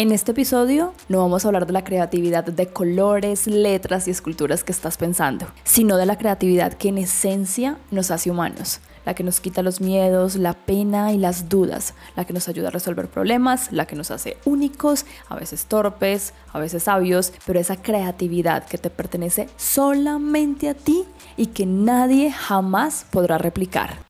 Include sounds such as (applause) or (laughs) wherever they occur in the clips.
En este episodio no vamos a hablar de la creatividad de colores, letras y esculturas que estás pensando, sino de la creatividad que en esencia nos hace humanos, la que nos quita los miedos, la pena y las dudas, la que nos ayuda a resolver problemas, la que nos hace únicos, a veces torpes, a veces sabios, pero esa creatividad que te pertenece solamente a ti y que nadie jamás podrá replicar.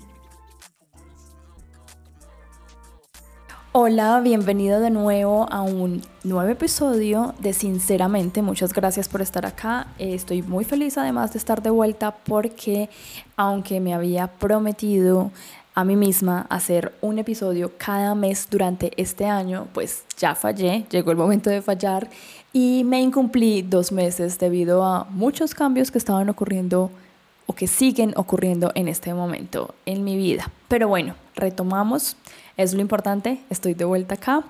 Hola, bienvenido de nuevo a un nuevo episodio de Sinceramente. Muchas gracias por estar acá. Eh, estoy muy feliz además de estar de vuelta porque aunque me había prometido a mí misma hacer un episodio cada mes durante este año, pues ya fallé, llegó el momento de fallar y me incumplí dos meses debido a muchos cambios que estaban ocurriendo o que siguen ocurriendo en este momento en mi vida. Pero bueno, retomamos es lo importante, estoy de vuelta acá,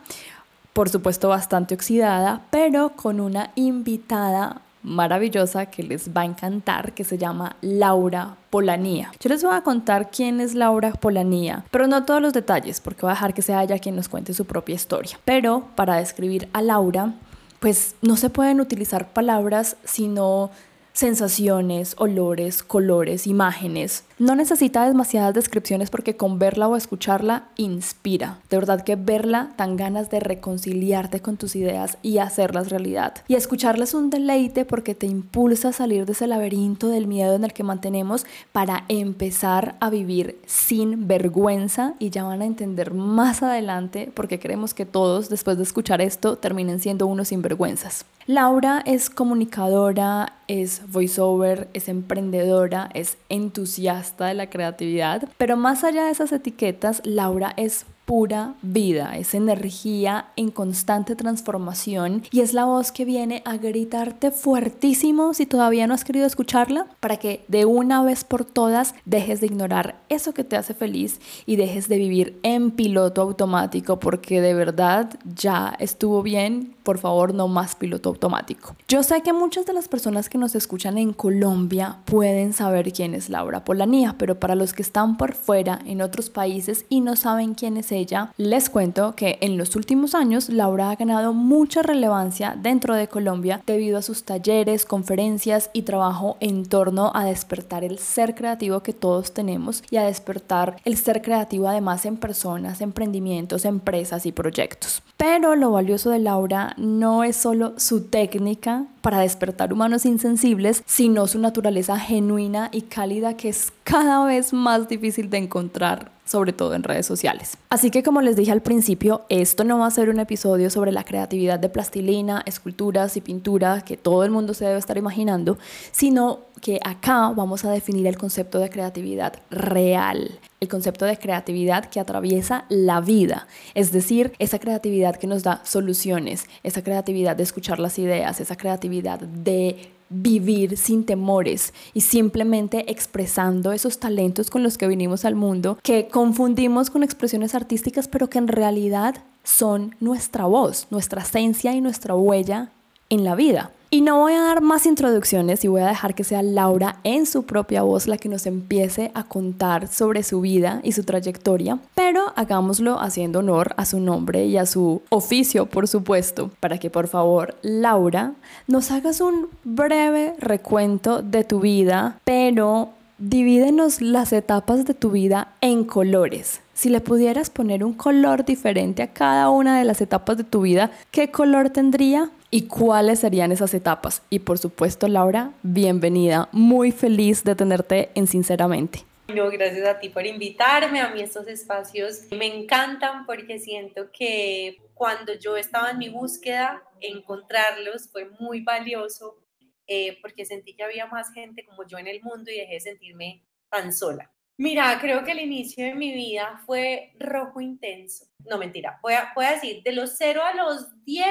por supuesto bastante oxidada, pero con una invitada maravillosa que les va a encantar, que se llama Laura Polanía. Yo les voy a contar quién es Laura Polanía, pero no todos los detalles, porque voy a dejar que sea ella quien nos cuente su propia historia. Pero para describir a Laura, pues no se pueden utilizar palabras, sino sensaciones, olores, colores, imágenes. No necesita demasiadas descripciones porque con verla o escucharla inspira. De verdad que verla dan ganas de reconciliarte con tus ideas y hacerlas realidad. Y escucharla es un deleite porque te impulsa a salir de ese laberinto del miedo en el que mantenemos para empezar a vivir sin vergüenza y ya van a entender más adelante porque queremos que todos después de escuchar esto terminen siendo unos sinvergüenzas. Laura es comunicadora, es voiceover, es emprendedora, es entusiasta de la creatividad, pero más allá de esas etiquetas, Laura es pura vida, es energía en constante transformación y es la voz que viene a gritarte fuertísimo si todavía no has querido escucharla para que de una vez por todas dejes de ignorar eso que te hace feliz y dejes de vivir en piloto automático porque de verdad ya estuvo bien, por favor no más piloto automático. Yo sé que muchas de las personas que nos escuchan en Colombia pueden saber quién es Laura Polanía, pero para los que están por fuera en otros países y no saben quién es ella, les cuento que en los últimos años Laura ha ganado mucha relevancia dentro de Colombia debido a sus talleres, conferencias y trabajo en torno a despertar el ser creativo que todos tenemos y a despertar el ser creativo además en personas, emprendimientos, empresas y proyectos. Pero lo valioso de Laura no es solo su técnica para despertar humanos insensibles, sino su naturaleza genuina y cálida que es cada vez más difícil de encontrar sobre todo en redes sociales. Así que como les dije al principio, esto no va a ser un episodio sobre la creatividad de plastilina, esculturas y pintura que todo el mundo se debe estar imaginando, sino que acá vamos a definir el concepto de creatividad real, el concepto de creatividad que atraviesa la vida, es decir, esa creatividad que nos da soluciones, esa creatividad de escuchar las ideas, esa creatividad de vivir sin temores y simplemente expresando esos talentos con los que vinimos al mundo, que confundimos con expresiones artísticas, pero que en realidad son nuestra voz, nuestra esencia y nuestra huella en la vida. Y no voy a dar más introducciones y voy a dejar que sea Laura en su propia voz la que nos empiece a contar sobre su vida y su trayectoria, pero hagámoslo haciendo honor a su nombre y a su oficio, por supuesto, para que por favor, Laura, nos hagas un breve recuento de tu vida, pero divídenos las etapas de tu vida en colores. Si le pudieras poner un color diferente a cada una de las etapas de tu vida, ¿qué color tendría? y cuáles serían esas etapas. Y por supuesto, Laura, bienvenida. Muy feliz de tenerte en Sinceramente. Gracias a ti por invitarme a mí estos espacios. Me encantan porque siento que cuando yo estaba en mi búsqueda, encontrarlos fue muy valioso eh, porque sentí que había más gente como yo en el mundo y dejé de sentirme tan sola. Mira, creo que el inicio de mi vida fue rojo intenso. No, mentira, voy a, decir, de los 0 a los 10,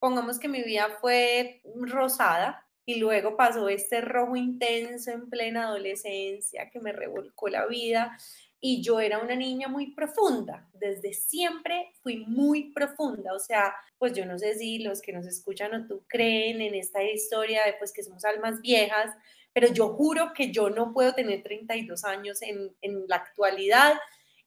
pongamos que mi vida fue rosada y luego pasó este rojo intenso en plena adolescencia que me revolcó la vida y yo era una niña muy profunda, desde siempre fui muy profunda, o sea, pues yo no sé si los que nos escuchan o tú creen en esta historia de pues que somos almas viejas, pero yo juro que yo no puedo tener 32 años en, en la actualidad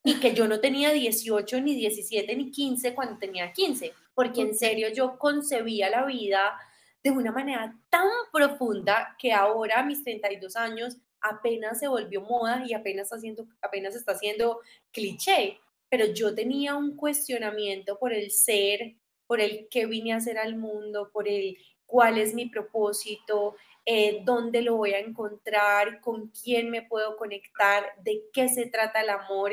y que yo no tenía 18, ni 17, ni 15 cuando tenía 15, porque en serio yo concebía la vida de una manera tan profunda que ahora a mis 32 años apenas se volvió moda y apenas está haciendo, apenas está haciendo cliché, pero yo tenía un cuestionamiento por el ser, por el qué vine a hacer al mundo, por el cuál es mi propósito, eh, dónde lo voy a encontrar, con quién me puedo conectar, de qué se trata el amor,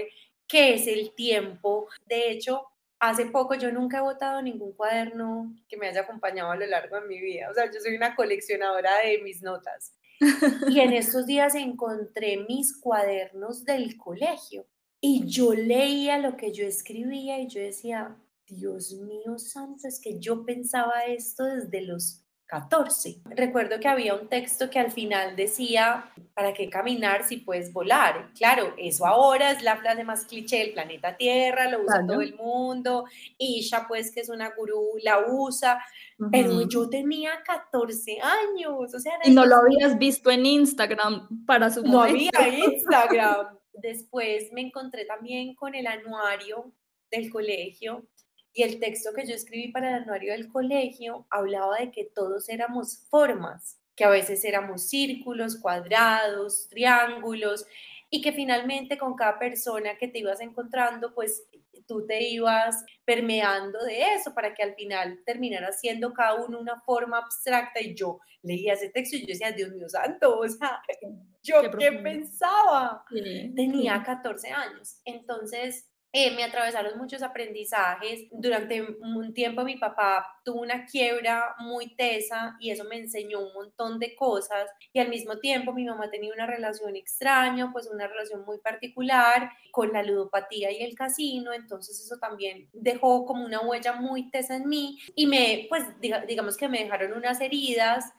qué es el tiempo. De hecho, hace poco yo nunca he votado ningún cuaderno que me haya acompañado a lo largo de mi vida. O sea, yo soy una coleccionadora de mis notas. (laughs) Y en estos días encontré mis cuadernos del colegio y yo leía lo que yo escribía y yo decía, Dios mío santo, es que yo pensaba esto desde los 14. Recuerdo que había un texto que al final decía, ¿para qué caminar si puedes volar? Claro, eso ahora es la frase más cliché del planeta Tierra, lo usa todo el mundo, Isha pues que es una gurú la usa, pero yo tenía 14 años, o sea... Y no lo habías visto en Instagram para su No había Instagram. (laughs) Después me encontré también con el anuario del colegio y el texto que yo escribí para el anuario del colegio hablaba de que todos éramos formas, que a veces éramos círculos, cuadrados, triángulos, y que finalmente con cada persona que te ibas encontrando, pues tú te ibas permeando de eso para que al final terminara siendo cada uno una forma abstracta. Y yo leía ese texto y yo decía, Dios mío santo, o sea, (laughs) ¿yo qué, pensaba? Tenía 14 años. Entonces, eh, me atravesaron muchos aprendizajes. Durante un tiempo mi papá tuvo una quiebra muy tesa y eso me enseñó un montón de cosas. Y al mismo tiempo mi mamá tenía una relación extraña, pues una relación muy particular con la ludopatía y el casino. Entonces eso también dejó como una huella muy tesa en mí y me, pues digamos que me dejaron unas heridas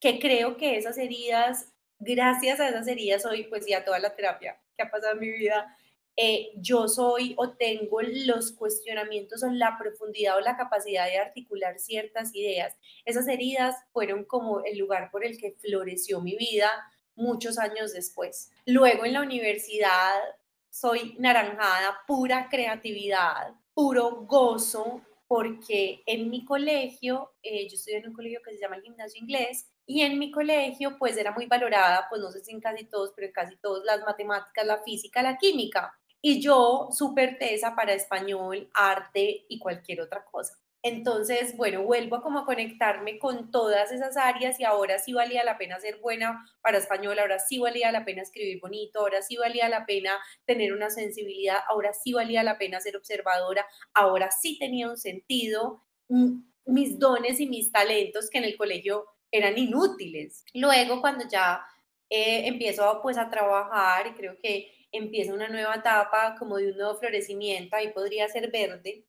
que creo que esas heridas, gracias a esas heridas hoy, pues ya toda la terapia que ha pasado en mi vida, eh, yo soy o tengo los cuestionamientos o la profundidad o la capacidad de articular ciertas ideas. Esas heridas fueron como el lugar por el que floreció mi vida muchos años después. Luego en la universidad soy naranjada, pura creatividad, puro gozo, porque en mi colegio, eh, yo estoy en un colegio que se llama el Gimnasio Inglés, y en mi colegio pues era muy valorada, pues no sé si en casi todos, pero en casi todos las matemáticas, la física, la química y yo súper tesa para español, arte y cualquier otra cosa. Entonces, bueno, vuelvo a como conectarme con todas esas áreas y ahora sí valía la pena ser buena para español, ahora sí valía la pena escribir bonito, ahora sí valía la pena tener una sensibilidad, ahora sí valía la pena ser observadora, ahora sí tenía un sentido mm, mis dones y mis talentos que en el colegio eran inútiles. Luego, cuando ya eh, empiezo pues a trabajar creo que empieza una nueva etapa como de un nuevo florecimiento, ahí podría ser verde,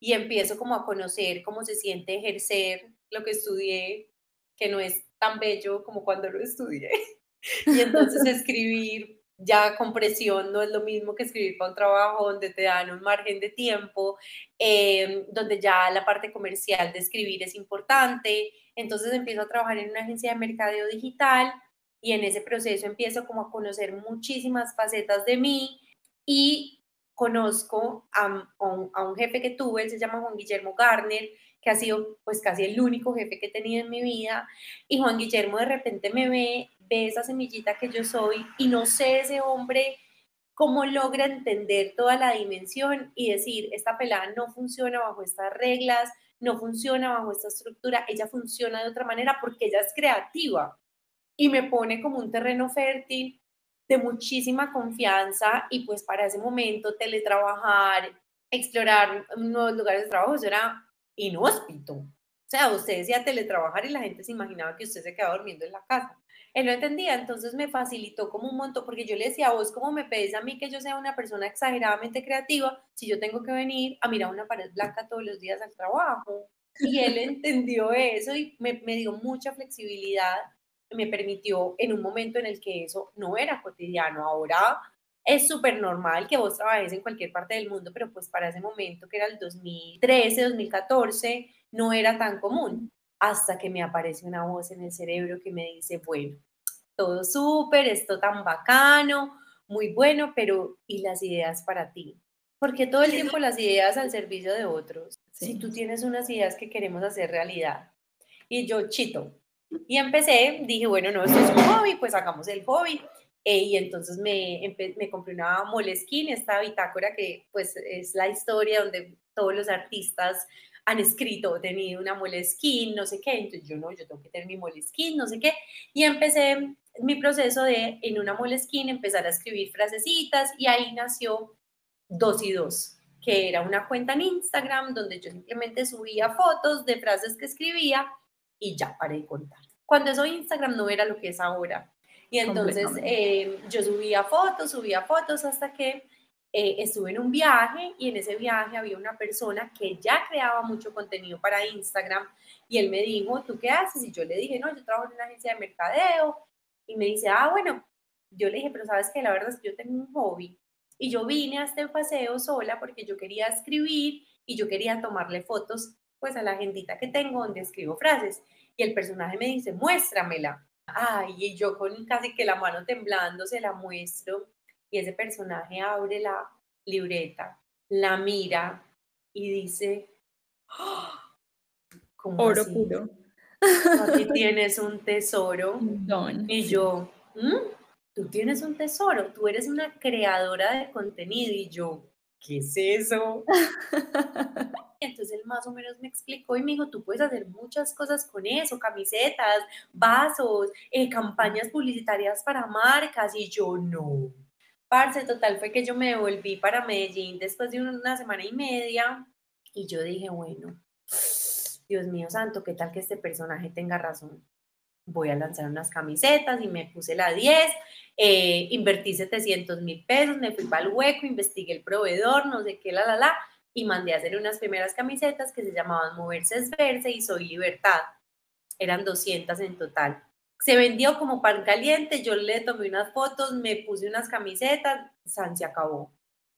y empiezo como a conocer cómo se siente ejercer lo que estudié, que no es tan bello como cuando lo estudié. (laughs) Y entonces (laughs) escribir ya con presión no es lo mismo que escribir para un trabajo donde te dan un margen de tiempo, em, donde ya la parte comercial de escribir es importante. Entonces empiezo a trabajar en una agencia de mercadeo digital y en ese proceso empiezo como a conocer muchísimas facetas de mí y conozco a, un, jefe que tuve, él se llama Juan Guillermo Garner, que ha sido pues casi el único jefe que he tenido en mi vida y Juan Guillermo de repente me ve, ve esa semillita que yo soy y no sé ese hombre cómo logra entender toda la dimensión y decir, esta pelada no funciona bajo estas reglas, no funciona bajo esta estructura, ella funciona de otra manera porque ella es creativa y me pone como un terreno fértil de muchísima confianza y pues para ese momento teletrabajar, explorar nuevos lugares de trabajo, eso era inhóspito. O sea, usted decía teletrabajar y la gente se imaginaba que usted se quedaba durmiendo en la casa. él no entendía, entonces me facilitó como un montón, porque yo le decía, vos cómo me pedís a mí que yo sea una persona exageradamente creativa si yo tengo que venir a mirar una pared blanca todos los días al trabajo. Y él (laughs) entendió eso y me, me dio mucha flexibilidad, me permitió en un momento en el que eso no era cotidiano. Ahora es súper normal que vos trabajes en cualquier parte del mundo, pero pues para ese momento, que era el 2013, 2014, no era tan común hasta que me aparece una voz en el cerebro que me dice, bueno, todo súper, esto tan bacano, muy bueno, pero ¿y las ideas para ti? Porque todo el tiempo las ideas al servicio de otros. Si tú tienes unas ideas que queremos hacer realidad. Y yo, chito. Y empecé, dije, bueno, no, esto es un hobby, pues hagamos el hobby. Eh, y entonces me, me compré una Moleskine, esta bitácora que pues es la historia donde todos los artistas han escrito, tenido una Moleskine, no sé qué, entonces yo no, yo tengo que tener mi Moleskine, no sé qué, y empecé mi proceso de en una Moleskine empezar a escribir frasecitas y ahí nació Dos y Dos, que era una cuenta en Instagram donde yo simplemente subía fotos de frases que escribía y ya paré de contar. Cuando eso Instagram no era lo que es ahora. Y entonces eh, yo subía fotos, subía fotos hasta que eh, estuve en un viaje y en ese viaje había una persona que ya creaba mucho contenido para Instagram y él me dijo, ¿tú qué haces? Y yo le dije, no, yo trabajo en una agencia de mercadeo y me dice, ah, bueno, yo le dije, pero sabes que la verdad es que yo tengo un hobby y yo vine a este paseo sola porque yo quería escribir y yo quería tomarle fotos pues a la agendita que tengo donde escribo frases y el personaje me dice, muéstramela. Ay, y yo con casi que la mano temblando se la muestro y ese personaje abre la libreta, la mira y dice, ¡Ah! oro puro. Aquí (laughs) tienes un tesoro. Y yo, ¿Mm? tú tienes un tesoro, tú eres una creadora de contenido y yo, ¿qué es eso? (laughs) Entonces él más o menos me explicó y me dijo, tú puedes hacer muchas cosas con eso, camisetas, vasos, eh, campañas publicitarias para marcas y yo no Parce, total fue que yo me devolví para Medellín después de una semana y media y yo dije, bueno, Dios mío santo, ¿qué tal que este personaje tenga razón? Voy a lanzar unas camisetas y me puse la 10, eh, invertí 700 mil pesos, me fui para el hueco, investigué el proveedor, no sé qué, la, la, la, y mandé a hacer unas primeras camisetas que se llamaban Moverse es Verse y Soy Libertad. Eran 200 en total se vendió como pan caliente, yo le tomé unas fotos, me puse unas camisetas, San se acabó.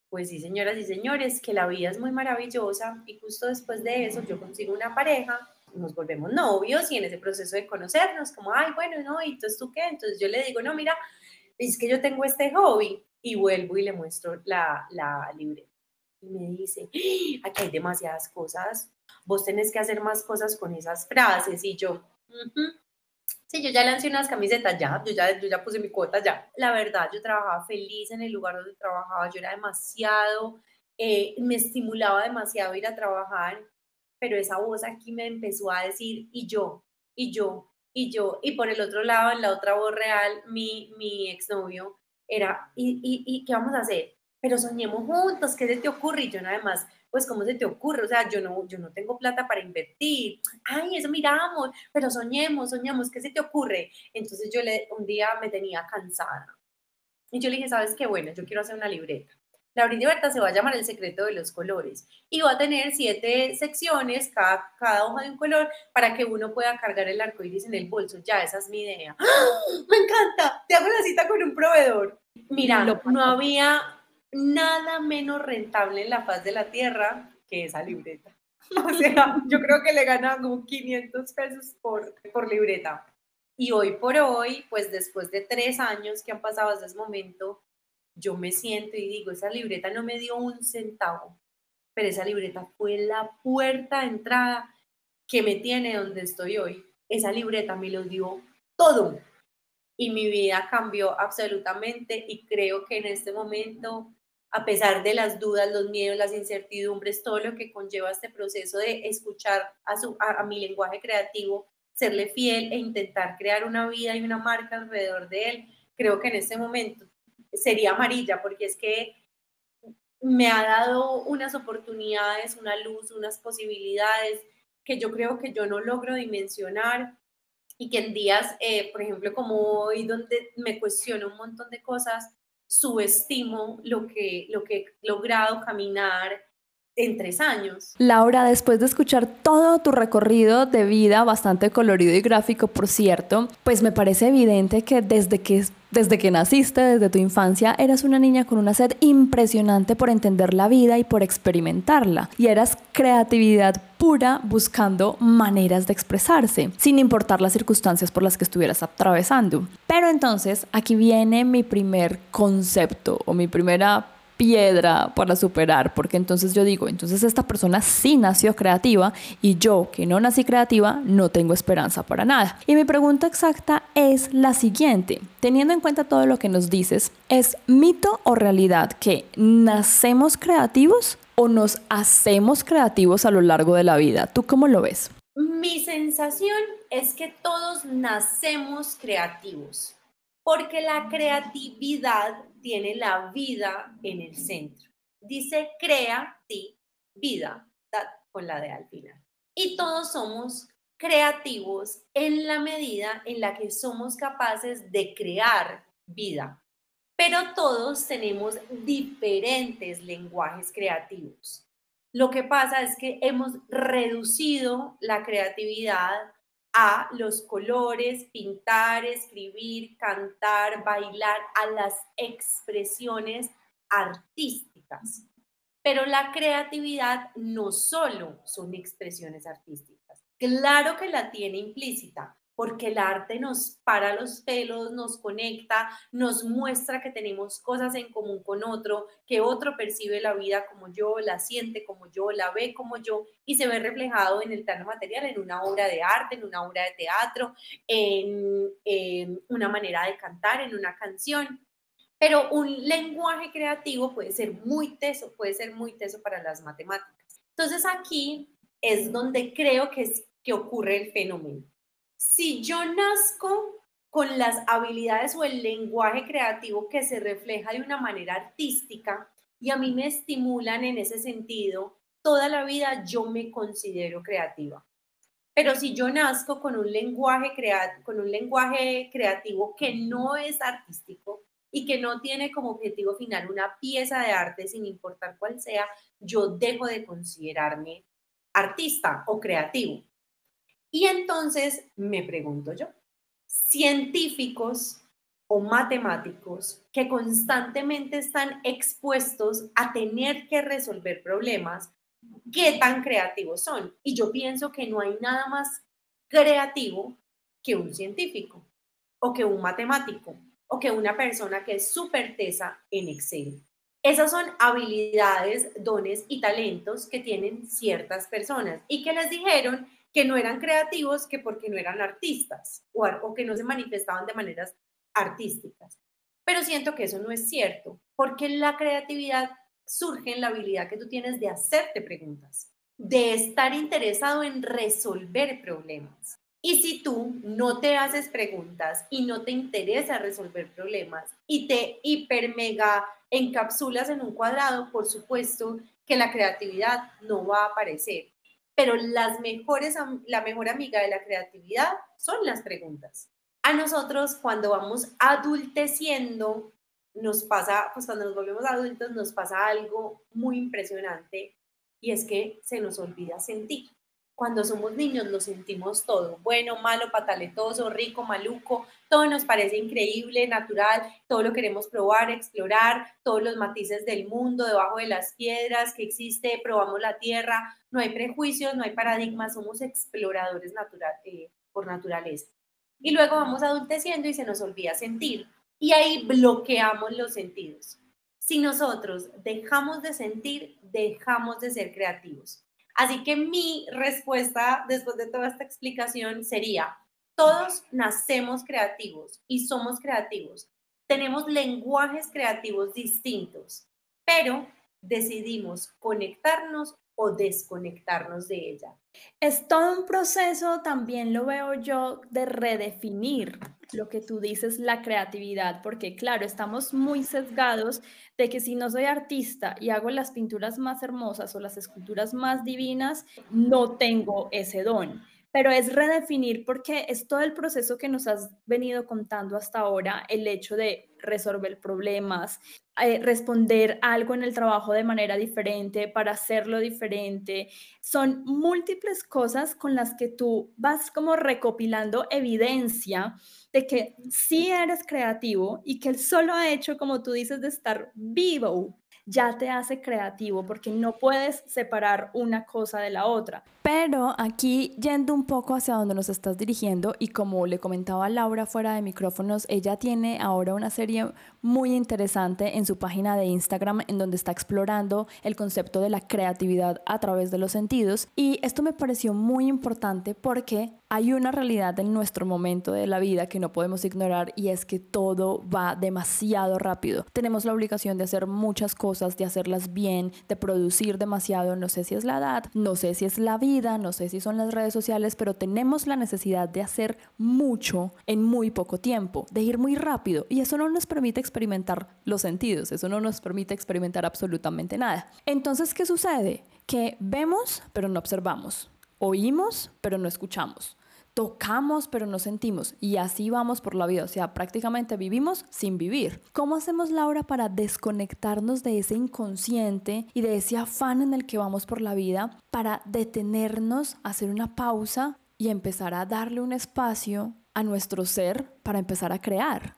Pues sí, señoras y señores, que la vida es muy maravillosa y justo después de eso yo consigo una pareja, nos volvemos novios y en ese proceso de conocernos, como, ay, bueno, no, ¿y entonces tú qué? Entonces yo le digo, no, mira, es que yo tengo este hobby y vuelvo y le muestro la, la libreta. Me dice, ¡Ah! aquí hay demasiadas cosas, vos tenés que hacer más cosas con esas frases y yo, Sí, yo ya lancé unas camisetas, ya, yo ya, yo ya puse mi cuota, ya. La verdad, yo trabajaba feliz en el lugar donde trabajaba, yo era demasiado, eh, me estimulaba demasiado ir a trabajar, pero esa voz aquí me empezó a decir, y yo, y yo, y yo, y por el otro lado, en la otra voz real, mi, mi exnovio era, ¿y, y, y qué vamos a hacer? Pero soñemos juntos, ¿qué se te ocurre? Y yo nada más, pues ¿cómo se te ocurre? O sea, yo no, yo no tengo plata para invertir. Ay, eso miramos, pero soñemos, soñamos, ¿qué se te ocurre? Entonces yo le, un día me tenía cansada. Y yo le dije, ¿sabes qué? Bueno, yo quiero hacer una libreta. La libertad se va a llamar El secreto de los colores y va a tener siete secciones, cada, cada hoja de un color, para que uno pueda cargar el arco iris en el bolso. Ya, esa es mi idea. ¡Ah! ¡Me encanta! Te hago la cita con un proveedor. Mira, no había nada menos rentable en la faz de la tierra que esa libreta. (laughs) O sea, yo creo que le ganan como 500 pesos por, por libreta. Y hoy por hoy, pues después de tres años que han pasado desde ese momento, yo me siento y digo, esa libreta no me dio un centavo, pero esa libreta fue la puerta de entrada que me tiene donde estoy hoy. Esa libreta me lo dio todo. Y mi vida cambió absolutamente y creo que en este momento a pesar de las dudas, los miedos, las incertidumbres, todo lo que conlleva este proceso de escuchar a, su, a, mi lenguaje creativo, serle fiel e intentar crear una vida y una marca alrededor de él, creo que en este momento sería amarilla, porque es que me ha dado unas oportunidades, una luz, unas posibilidades que yo creo que yo no logro dimensionar y que en días, eh, por ejemplo, como hoy, donde me cuestiono un montón de cosas, subestimo lo que, lo que he logrado caminar en tres años. Laura, después de escuchar todo tu recorrido de vida, bastante colorido y gráfico, por cierto, pues me parece evidente que desde que desde que naciste, desde tu infancia, eras una niña con una sed impresionante por entender la vida y por experimentarla. Y eras creatividad pura buscando maneras de expresarse, sin importar las circunstancias por las que estuvieras atravesando. Pero entonces, aquí viene mi primer concepto o mi primera piedra para superar, porque entonces yo digo, entonces esta persona sí nació creativa y yo que no nací creativa no tengo esperanza para nada. Y mi pregunta exacta es la siguiente, teniendo en cuenta todo lo que nos dices, ¿es mito o realidad que nacemos creativos o nos hacemos creativos a lo largo de la vida? ¿Tú cómo lo ves? Mi sensación es que todos nacemos creativos, porque la creatividad tiene la vida en el centro. Dice crea, ti, vida, con la de al final. Y todos somos creativos en la medida en la que somos capaces de crear vida. Pero todos tenemos diferentes lenguajes creativos. Lo que pasa es que hemos reducido la creatividad a los colores, pintar, escribir, cantar, bailar, a las expresiones artísticas. Pero la creatividad no solo son expresiones artísticas. Claro que la tiene implícita, porque el arte nos para los pelos, nos conecta, nos muestra que tenemos cosas en común con otro, que otro percibe la vida como yo, la siente como yo, la ve como yo y se ve reflejado en el plano material, en una obra de arte, en una obra de teatro, en, una manera de cantar, en una canción. Pero un lenguaje creativo puede ser muy teso, puede ser muy teso para las matemáticas. Entonces aquí es donde creo que, es, que ocurre el fenómeno si yo nazco con las habilidades o el lenguaje creativo que se refleja de una manera artística y a mí me estimulan en ese sentido, toda la vida yo me considero creativa. Pero si yo nazco con un lenguaje, con un lenguaje creativo que no es artístico y que no tiene como objetivo final una pieza de arte, sin importar cuál sea, yo dejo de considerarme artista o creativo. Y entonces me pregunto yo, científicos o matemáticos que constantemente están expuestos a tener que resolver problemas, ¿qué tan creativos son? Y yo pienso que no hay nada más creativo que un científico o que un matemático o que una persona que es súper tesa en Excel. Esas son habilidades, dones y talentos que tienen ciertas personas y que les dijeron que no eran creativos que porque no eran artistas o, que no se manifestaban de maneras artísticas. Pero siento que eso no es cierto, porque la creatividad surge en la habilidad que tú tienes de hacerte preguntas, de estar interesado en resolver problemas. Y si tú no te haces preguntas y no te interesa resolver problemas y te hiper mega encapsulas en un cuadrado, por supuesto que la creatividad no va a aparecer pero las mejores, la mejor amiga de la creatividad son las preguntas. A nosotros cuando vamos adulteciendo, nos pasa, pues cuando nos volvemos adultos, nos pasa algo muy impresionante y es que se nos olvida sentir. Cuando somos niños lo sentimos todo, bueno, malo, pataletoso, rico, maluco, todo nos parece increíble, natural, todo lo queremos probar, explorar, todos los matices del mundo, debajo de las piedras que existe, probamos la tierra, no hay prejuicios, no hay paradigmas, somos exploradores natural, eh, por naturaleza. Y luego vamos adulteciendo y se nos olvida sentir. Y ahí bloqueamos los sentidos. Si nosotros dejamos de sentir, dejamos de ser creativos. Así que mi respuesta después de toda esta explicación sería, todos nacemos creativos y somos creativos. Tenemos lenguajes creativos distintos, pero decidimos conectarnos o desconectarnos de ella. Es todo un proceso, también lo veo yo, de redefinir lo que tú dices, la creatividad, porque claro, estamos muy sesgados de que si no soy artista y hago las pinturas más hermosas o las esculturas más divinas, no tengo ese don. Pero es redefinir porque es todo el proceso que nos has venido contando hasta ahora, el hecho de resolver problemas, eh, responder algo en el trabajo de manera diferente, para hacerlo diferente. Son múltiples cosas con las que tú vas como recopilando evidencia de que sí eres creativo y que el solo hecho, como tú dices, de estar vivo ya te hace creativo porque no puedes separar una cosa de la otra. Pero aquí yendo un poco hacia donde nos estás dirigiendo y como le comentaba Laura fuera de micrófonos, ella tiene ahora una serie muy interesante en su página de Instagram en donde está explorando el concepto de la creatividad a través de los sentidos y esto me pareció muy importante porque hay una realidad en nuestro momento de la vida que no podemos ignorar y es que todo va demasiado rápido. Tenemos la obligación de hacer muchas cosas, de hacerlas bien, de producir demasiado. No sé si es la edad, no sé si es la vida, no sé si son las redes sociales, pero tenemos la necesidad de hacer mucho en muy poco tiempo, de ir muy rápido y eso no nos permite experimentar los sentidos, eso no nos permite experimentar absolutamente nada. Entonces, ¿qué sucede? Que vemos pero no observamos oímos, pero no escuchamos. Tocamos, pero no sentimos. Y así vamos por la vida. O sea, prácticamente vivimos sin vivir. ¿Cómo hacemos, Laura, para desconectarnos de ese inconsciente y de ese afán en el que vamos por la vida, para detenernos, hacer una pausa y empezar a darle un espacio a nuestro ser para empezar a crear?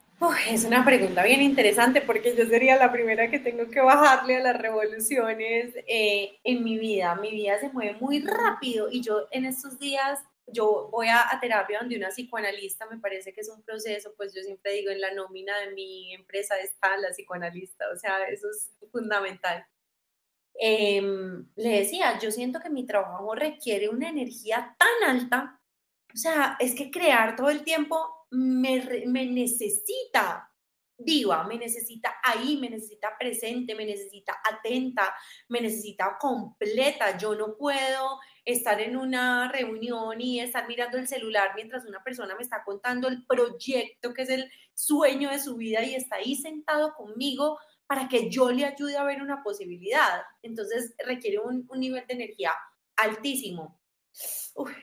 es una pregunta bien interesante porque yo sería la primera que tengo que bajarle a las revoluciones eh, en mi vida. Mi vida se mueve muy rápido y yo en estos días, yo voy a, terapia donde una psicoanalista, me parece que es un proceso, pues yo siempre digo, en la nómina de mi empresa está la psicoanalista, o sea, eso es fundamental. Em, le decía, yo siento que mi trabajo requiere una energía tan alta, o sea, es que crear todo el tiempo me, me necesita viva, me necesita ahí, me necesita presente, me necesita atenta, me necesita completa. Yo no puedo estar en una reunión y estar mirando el celular mientras una persona me está contando el proyecto que es el sueño de su vida y está ahí sentado conmigo para que yo le ayude a ver una posibilidad. Entonces requiere un, nivel de energía altísimo.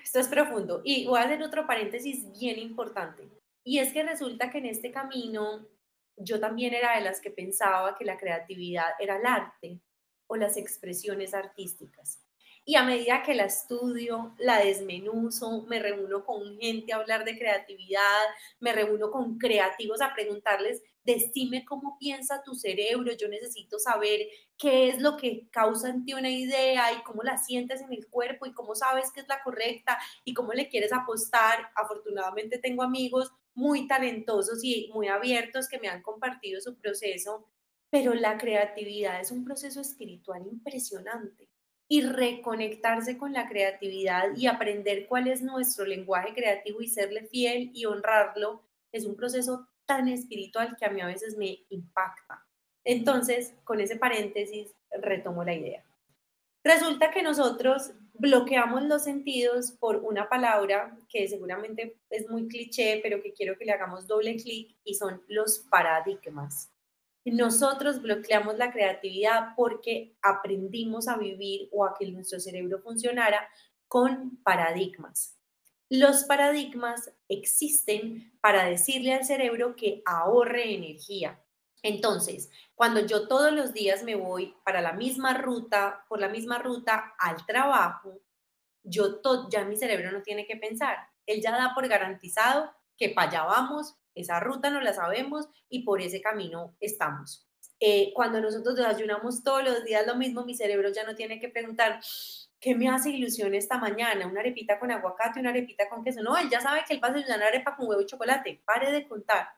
esto es profundo. Y voy a hacer otro paréntesis bien importante. Y es que resulta que en este camino yo también era de las que pensaba que la creatividad era el arte o las expresiones artísticas. Y a medida que la estudio, la desmenuzo, me reúno con gente a hablar de creatividad, me reúno con creativos a preguntarles, decime cómo piensa tu cerebro, yo necesito saber qué es lo que causa en ti una idea y cómo la sientes en el cuerpo y cómo sabes que es la correcta y cómo le quieres apostar. Afortunadamente tengo amigos muy talentosos y muy abiertos que me han compartido su proceso, pero la creatividad es un proceso espiritual impresionante. Y reconectarse con la creatividad y aprender cuál es nuestro lenguaje creativo y serle fiel y honrarlo es un proceso tan espiritual que a mí a veces me impacta. Entonces, con ese paréntesis, retomo la idea. Resulta que nosotros bloqueamos los sentidos por una palabra que seguramente es muy cliché, pero que quiero que le hagamos doble clic y son los paradigmas. Nosotros bloqueamos la creatividad porque aprendimos a vivir o a que nuestro cerebro funcionara con paradigmas. Los paradigmas existen para decirle al cerebro que ahorre energía, entonces, cuando yo todos los días me voy para la misma ruta, por la misma ruta al trabajo, yo ya mi cerebro no tiene que pensar. Él ya da por garantizado que para allá vamos, esa ruta no la sabemos y por ese camino estamos. Eh, cuando nosotros desayunamos todos los días lo mismo, mi cerebro ya no tiene que preguntar, ¿qué me hace ilusión esta mañana? ¿Una arepita con aguacate, una arepita con queso? No, él ya sabe que él va a desayunar arepa con huevo y chocolate. Pare de contar.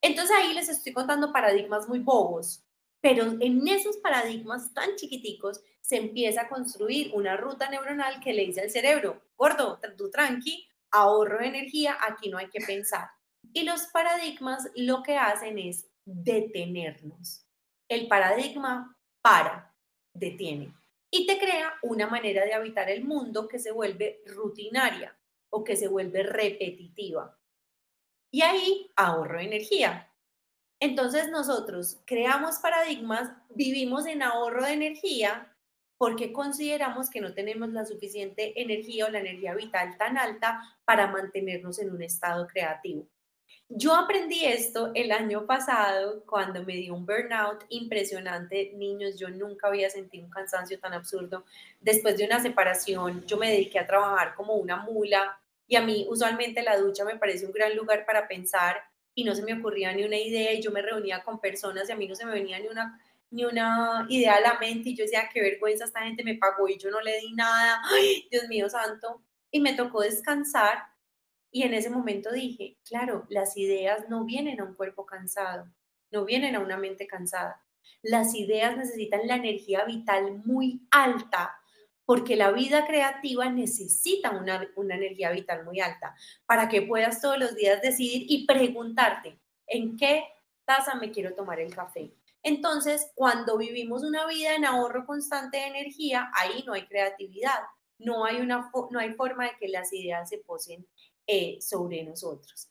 Entonces ahí les estoy contando paradigmas muy bobos, pero en esos paradigmas tan chiquiticos se empieza a construir una ruta neuronal que le dice al cerebro, gordo, tú tranqui, ahorro de energía, aquí no hay que pensar. Y los paradigmas lo que hacen es detenernos. El paradigma para, detiene y te crea una manera de habitar el mundo que se vuelve rutinaria o que se vuelve repetitiva y ahí ahorro energía. Entonces nosotros creamos paradigmas, vivimos en ahorro de energía porque consideramos que no tenemos la suficiente energía o la energía vital tan alta para mantenernos en un estado creativo. Yo aprendí esto el año pasado cuando me dio un burnout impresionante. Niños, yo nunca había sentido un cansancio tan absurdo. Después de una separación, yo me dediqué a trabajar como una mula y a mí usualmente la ducha me parece un gran lugar para pensar y no se me ocurría ni una idea y yo me reunía con personas y a mí no se me venía ni una ni una idea a la mente y yo decía, qué vergüenza, esta gente me pagó y yo no le di nada, Ay, Dios mío santo, y me tocó descansar y en ese momento dije, claro, las ideas no vienen a un cuerpo cansado, no vienen a una mente cansada. Las ideas necesitan la energía vital muy alta, porque la vida creativa necesita una, una energía vital muy alta para que puedas todos los días decidir y preguntarte, ¿en qué taza me quiero tomar el café? Entonces, cuando vivimos una vida en ahorro constante de energía, ahí no hay creatividad, no hay, una, no hay forma de que las ideas se posen eh, sobre nosotros.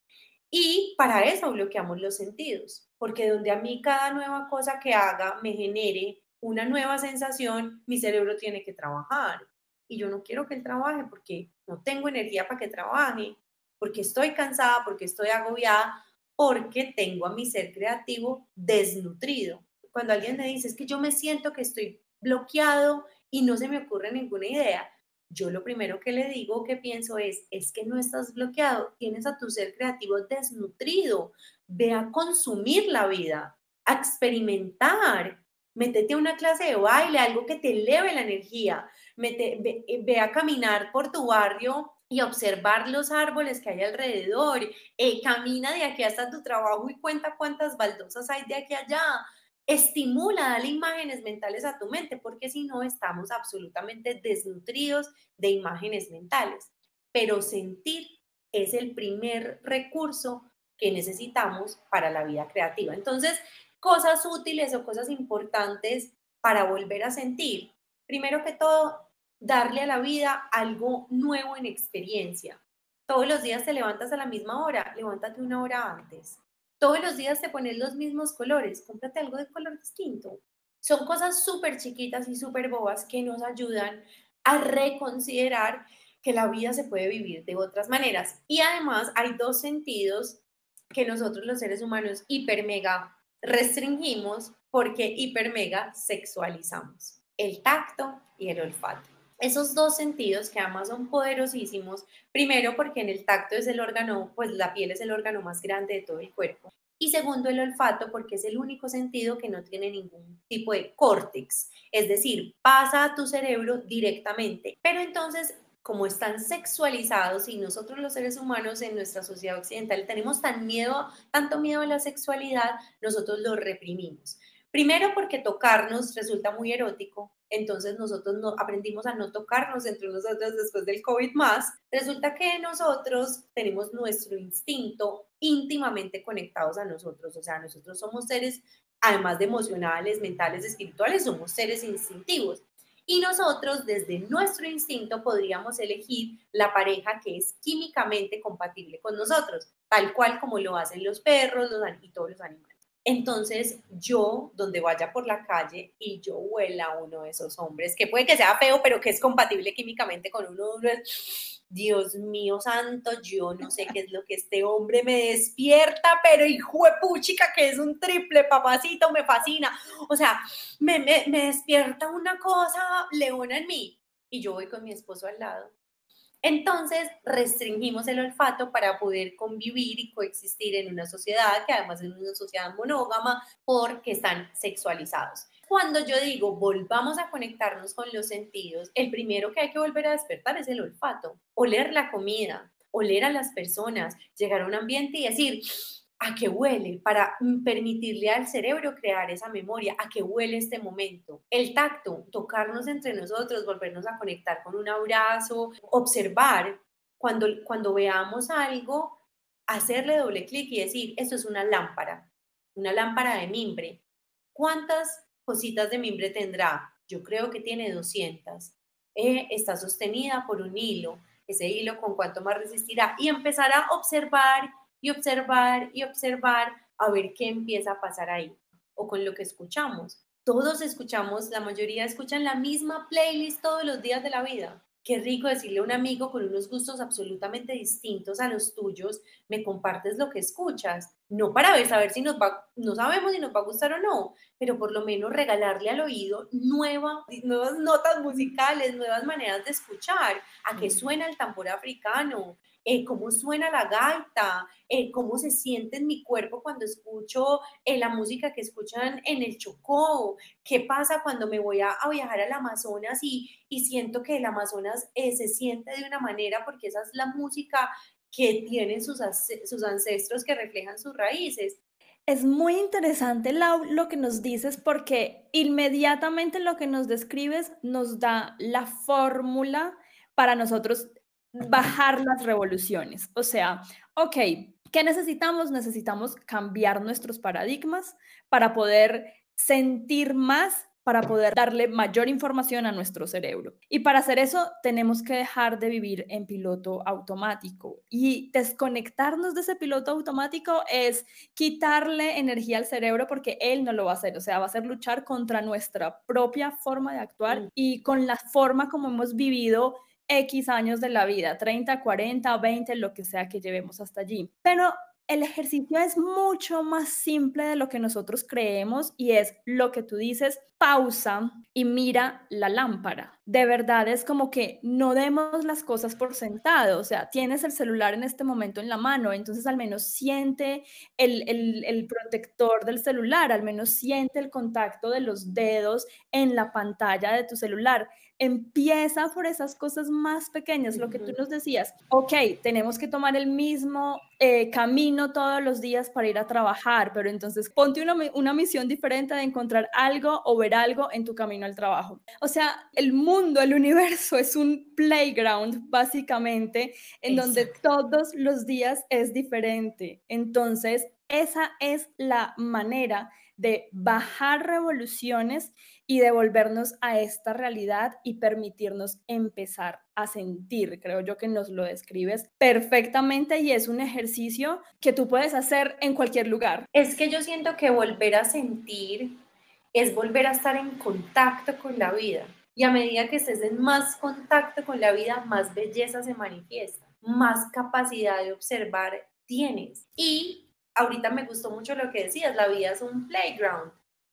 Y para eso bloqueamos los sentidos, porque donde a mí cada nueva cosa que haga me genere una nueva sensación, mi cerebro tiene que trabajar. Y yo no quiero que él trabaje porque no tengo energía para que trabaje, porque estoy cansada, porque estoy agobiada, porque tengo a mi ser creativo desnutrido. Cuando alguien me dice, es que yo me siento que estoy bloqueado y no se me ocurre ninguna idea, yo lo primero que le digo, que pienso es, es que no estás bloqueado, tienes a tu ser creativo desnutrido, ve a consumir la vida, a experimentar, métete a una clase de baile, algo que te eleve la energía, ve, a caminar por tu barrio y observar los árboles que hay alrededor, eh, camina de aquí hasta tu trabajo y cuenta cuántas baldosas hay de aquí allá, estimula, dale imágenes mentales a tu mente, porque si no estamos absolutamente desnutridos de imágenes mentales. Pero sentir es el primer recurso que necesitamos para la vida creativa. Entonces, cosas útiles o cosas importantes para volver a sentir. Primero que todo, darle a la vida algo nuevo en experiencia. Todos los días te levantas a la misma hora, levántate una hora antes todos los días te pones los mismos colores, cómprate algo de color distinto. Son cosas súper chiquitas y súper bobas que nos ayudan a reconsiderar que la vida se puede vivir de otras maneras. Y además hay dos sentidos que nosotros los seres humanos hiper mega restringimos porque hiper mega sexualizamos. El tacto y el olfato. Esos dos sentidos que además son poderosísimos, primero porque en el tacto es el órgano, pues la piel es el órgano más grande de todo el cuerpo. Y segundo, el olfato, porque es el único sentido que no tiene ningún tipo de córtex, es decir, pasa a tu cerebro directamente. Pero entonces, como están sexualizados y nosotros los seres humanos en nuestra sociedad occidental tenemos tan miedo, tanto miedo a la sexualidad, nosotros lo reprimimos. Primero porque tocarnos resulta muy erótico, entonces nosotros no, aprendimos a no tocarnos entre nosotros después del COVID más. Resulta que nosotros tenemos nuestro instinto íntimamente conectados a nosotros, o sea, nosotros somos seres, además de emocionales, mentales, espirituales, somos seres instintivos. Y nosotros desde nuestro instinto podríamos elegir la pareja que es químicamente compatible con nosotros, tal cual como lo hacen los perros los, y todos los animales. Entonces, yo, donde vaya por la calle y yo huela a uno de esos hombres, que puede que sea feo, pero que es compatible químicamente con uno, Dios mío santo, yo no sé qué es lo que este hombre me despierta, pero hijo de puchica, que es un triple, papacito, me fascina. O sea, me, me, me despierta una cosa leona en mí. Y yo voy con mi esposo al lado entonces restringimos el olfato para poder convivir y coexistir en una sociedad que además es una sociedad monógama porque están sexualizados. Cuando yo digo volvamos a conectarnos con los sentidos, el primero que hay que volver a despertar es el olfato, oler la comida, oler a las personas, llegar a un ambiente y decir, a qué huele, para mm, permitirle al cerebro crear esa memoria, a qué huele este momento. El tacto, tocarnos entre nosotros, volvernos a conectar con un abrazo, observar, cuando, cuando veamos algo, hacerle doble clic y decir, esto es una lámpara, una lámpara de mimbre. ¿Cuántas cositas de mimbre tendrá? Yo creo que tiene 200. Eh, está sostenida por un hilo. Ese hilo con cuánto más resistirá. Y empezar a observar y observar y observar a ver qué empieza a pasar ahí o con lo que escuchamos. todos escuchamos, la mayoría escuchan la misma playlist todos los días de la vida. Qué rico decirle a un amigo con unos gustos absolutamente distintos a los tuyos, me compartes lo que escuchas, no para ver, saber si nos va, no sabemos si nos va a gustar o no, pero por lo menos regalarle al oído nueva, nuevas notas musicales, nuevas maneras de escuchar, a qué suena el tambor africano, eh, cómo suena la gaita, eh, cómo se siente en mi cuerpo cuando escucho eh, la música que escuchan en el Chocó, qué pasa cuando me voy a, viajar al Amazonas y, y, siento que el Amazonas se siente de una manera porque esa es la música que tienen sus, sus ancestros que reflejan sus raíces. Es muy interesante lo que nos dices porque inmediatamente lo que nos describes nos da la fórmula para nosotros bajar las revoluciones. O sea, ok, ¿qué necesitamos? Necesitamos cambiar nuestros paradigmas para poder sentir más para poder darle mayor información a nuestro cerebro. Y para hacer eso tenemos que dejar de vivir en piloto automático. Y desconectarnos de ese piloto automático es quitarle energía al cerebro porque él no lo va a hacer. O sea, va a ser luchar contra nuestra propia forma de actuar mm. y con la forma como hemos vivido X años de la vida, 30, 40, 20, lo que sea que llevemos hasta allí. Pero el ejercicio es mucho más simple de lo que nosotros creemos y es lo que tú dices, pausa y mira la lámpara. De verdad es como que no demos las cosas por sentado, o sea, tienes el celular en este momento en la mano, entonces al menos siente el, el, el protector del celular, al menos siente el contacto de los dedos en la pantalla de tu celular. Empieza por esas cosas más pequeñas, lo que tú nos decías, ok, tenemos que tomar el mismo eh, camino todos los días para ir a trabajar, pero entonces ponte una, una misión diferente de encontrar algo o ver algo en tu camino al trabajo. O sea, el mundo, el universo es un playground básicamente en donde todos los días es diferente. Entonces, esa es la manera de bajar revoluciones y devolvernos a esta realidad y permitirnos empezar a sentir. Creo yo que nos lo describes perfectamente y es un ejercicio que tú puedes hacer en cualquier lugar. Es que yo siento que volver a sentir es volver a estar en contacto con la vida. Y a medida que estés en más contacto con la vida, más belleza se manifiesta, más capacidad de observar tienes. Y ahorita me gustó mucho lo que decías, la vida es un playground.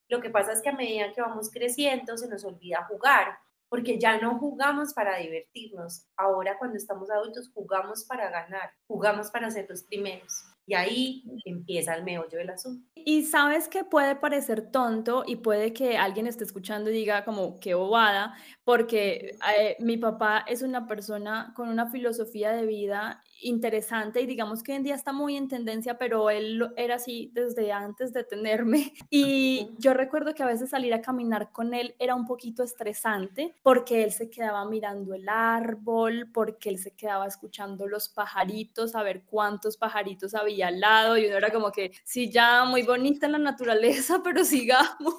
Lo que pasa es que a medida que vamos creciendo se nos olvida jugar, porque ya no jugamos para divertirnos. Ahora cuando estamos adultos jugamos para ganar, jugamos para ser los primeros. Y ahí empieza el meollo del asunto. Y sabes que puede parecer tonto y puede que alguien esté escuchando y diga como qué bobada, porque eh, mi papá es una persona con una filosofía de vida interesante y digamos que hoy en día está muy en tendencia, pero él era así desde antes de tenerme. (laughs) Y yo recuerdo que a veces salir a caminar con él era un poquito estresante porque él se quedaba mirando el árbol, porque él se quedaba escuchando los pajaritos, a ver cuántos pajaritos había al lado y uno era como que, sí, ya muy bonita la naturaleza, (laughs) pero sigamos.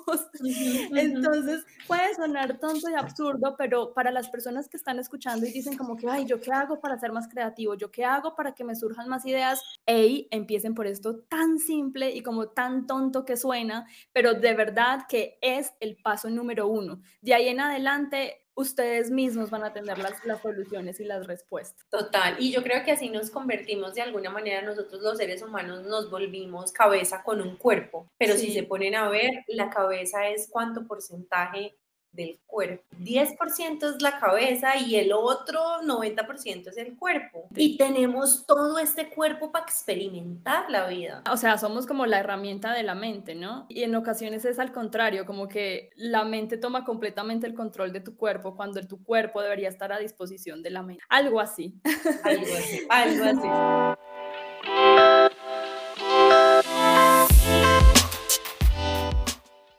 Entonces puede sonar tonto y absurdo, pero para las personas que están escuchando y dicen como que, ay, ¿yo qué hago para ser más creativo? ¿Yo qué hago para que me surjan más ideas? Ey, empiecen por esto tan simple y como tan tonto que suena, pero de verdad que es el paso número uno. De ahí en adelante, ustedes mismos van a tener las, las soluciones y las respuestas. Total, y yo creo que así nos convertimos de alguna manera, nosotros los seres humanos nos volvimos cabeza con un cuerpo, pero si se ponen a ver, la cabeza es cuánto porcentaje del cuerpo. 10% es la cabeza y el otro 90% es el cuerpo. Y tenemos todo este cuerpo para experimentar la vida. O sea, somos como la herramienta de la mente, ¿no? Y en ocasiones es al contrario, como que la mente toma completamente el control de tu cuerpo cuando tu cuerpo debería estar a disposición de la mente. Algo así. Algo así. (laughs) Algo así.